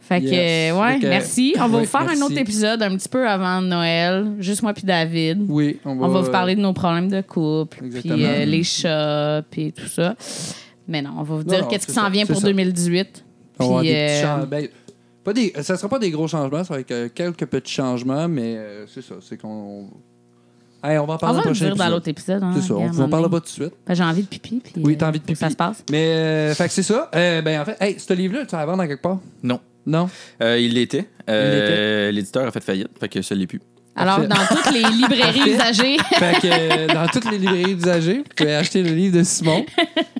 Fait que, Yes. euh, ouais, merci. On va vous faire merci. un autre épisode un petit peu avant Noël, juste moi puis David. Oui, on va, On va vous parler de nos problèmes de couple, puis euh, les chats, puis tout ça. Mais non, on va vous dire qu'est-ce qui s'en vient pour ça. 2018. On va avoir Puis, des petits euh. Ben, pas des, ça sera pas des gros changements, ça va être quelques petits changements, mais c'est ça. C'est qu'on. Hey, on va en on parler va dans le le prochain dire dans l'autre épisode. hein, C'est ça, on regarde, vous en un parle moment pas tout de suite. Ben, J'ai envie de pipi. Puis, Oui, t'as envie de faut que Ça pipi. se passe. Mais, euh, fait que c'est ça. Euh, ben, en fait, hey, ce livre-là, tu vas vendre à quelque part? Non. Non? Euh, il l'était. Euh, L'éditeur a fait faillite, fait que ça l'est plus. Alors, dans toutes les librairies usagées, Fait que euh, dans toutes les librairies d'usagers, vous pouvez acheter le livre de Simon.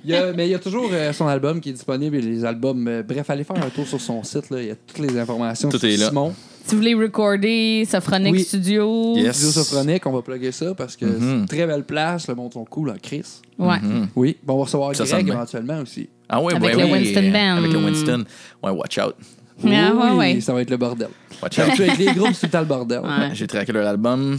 Il y a- mais il y a toujours euh, son album qui est disponible et les albums. euh, bref, allez faire un tour sur son site. Là, il y a toutes les informations Tout sur est là. Simon. Si vous voulez recorder Sophronic Oui. Studio. Yes. Studio Sophronique, on va plugger ça parce que c'est Mhm. une très belle place. Le monde sont cool, là, Chris. Ouais. Mhm. Oui, bon, on va recevoir Ça Greg sonne bien. éventuellement aussi. Ah ouais, Avec ouais, le oui, Winston Band. Avec le Winston. Ouais, watch out. Ah, ouais, oui, ouais. ça va être le bordel. Watch out. Tu avec les groupes, c'est tout le temps le bordel. Ouais. J'ai traqué leur album.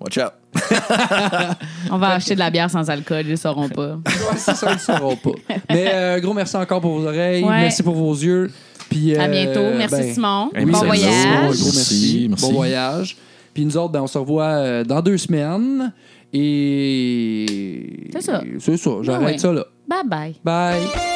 Watch out. On va acheter de la bière sans alcool, ils ne sauront pas. Ouais, c'est ça, ils ne sauront pas. Mais euh, gros merci encore pour vos oreilles. Ouais. Merci pour vos yeux. Puis, À euh, bientôt. Merci, ben, Simon. Oui, bon merci. voyage. Simon, un gros Merci, merci. merci. Bon voyage. Puis nous autres, ben, on se revoit euh, dans deux semaines. Et. C'est ça. C'est ça. J'arrête ça là. Bye bye. Bye.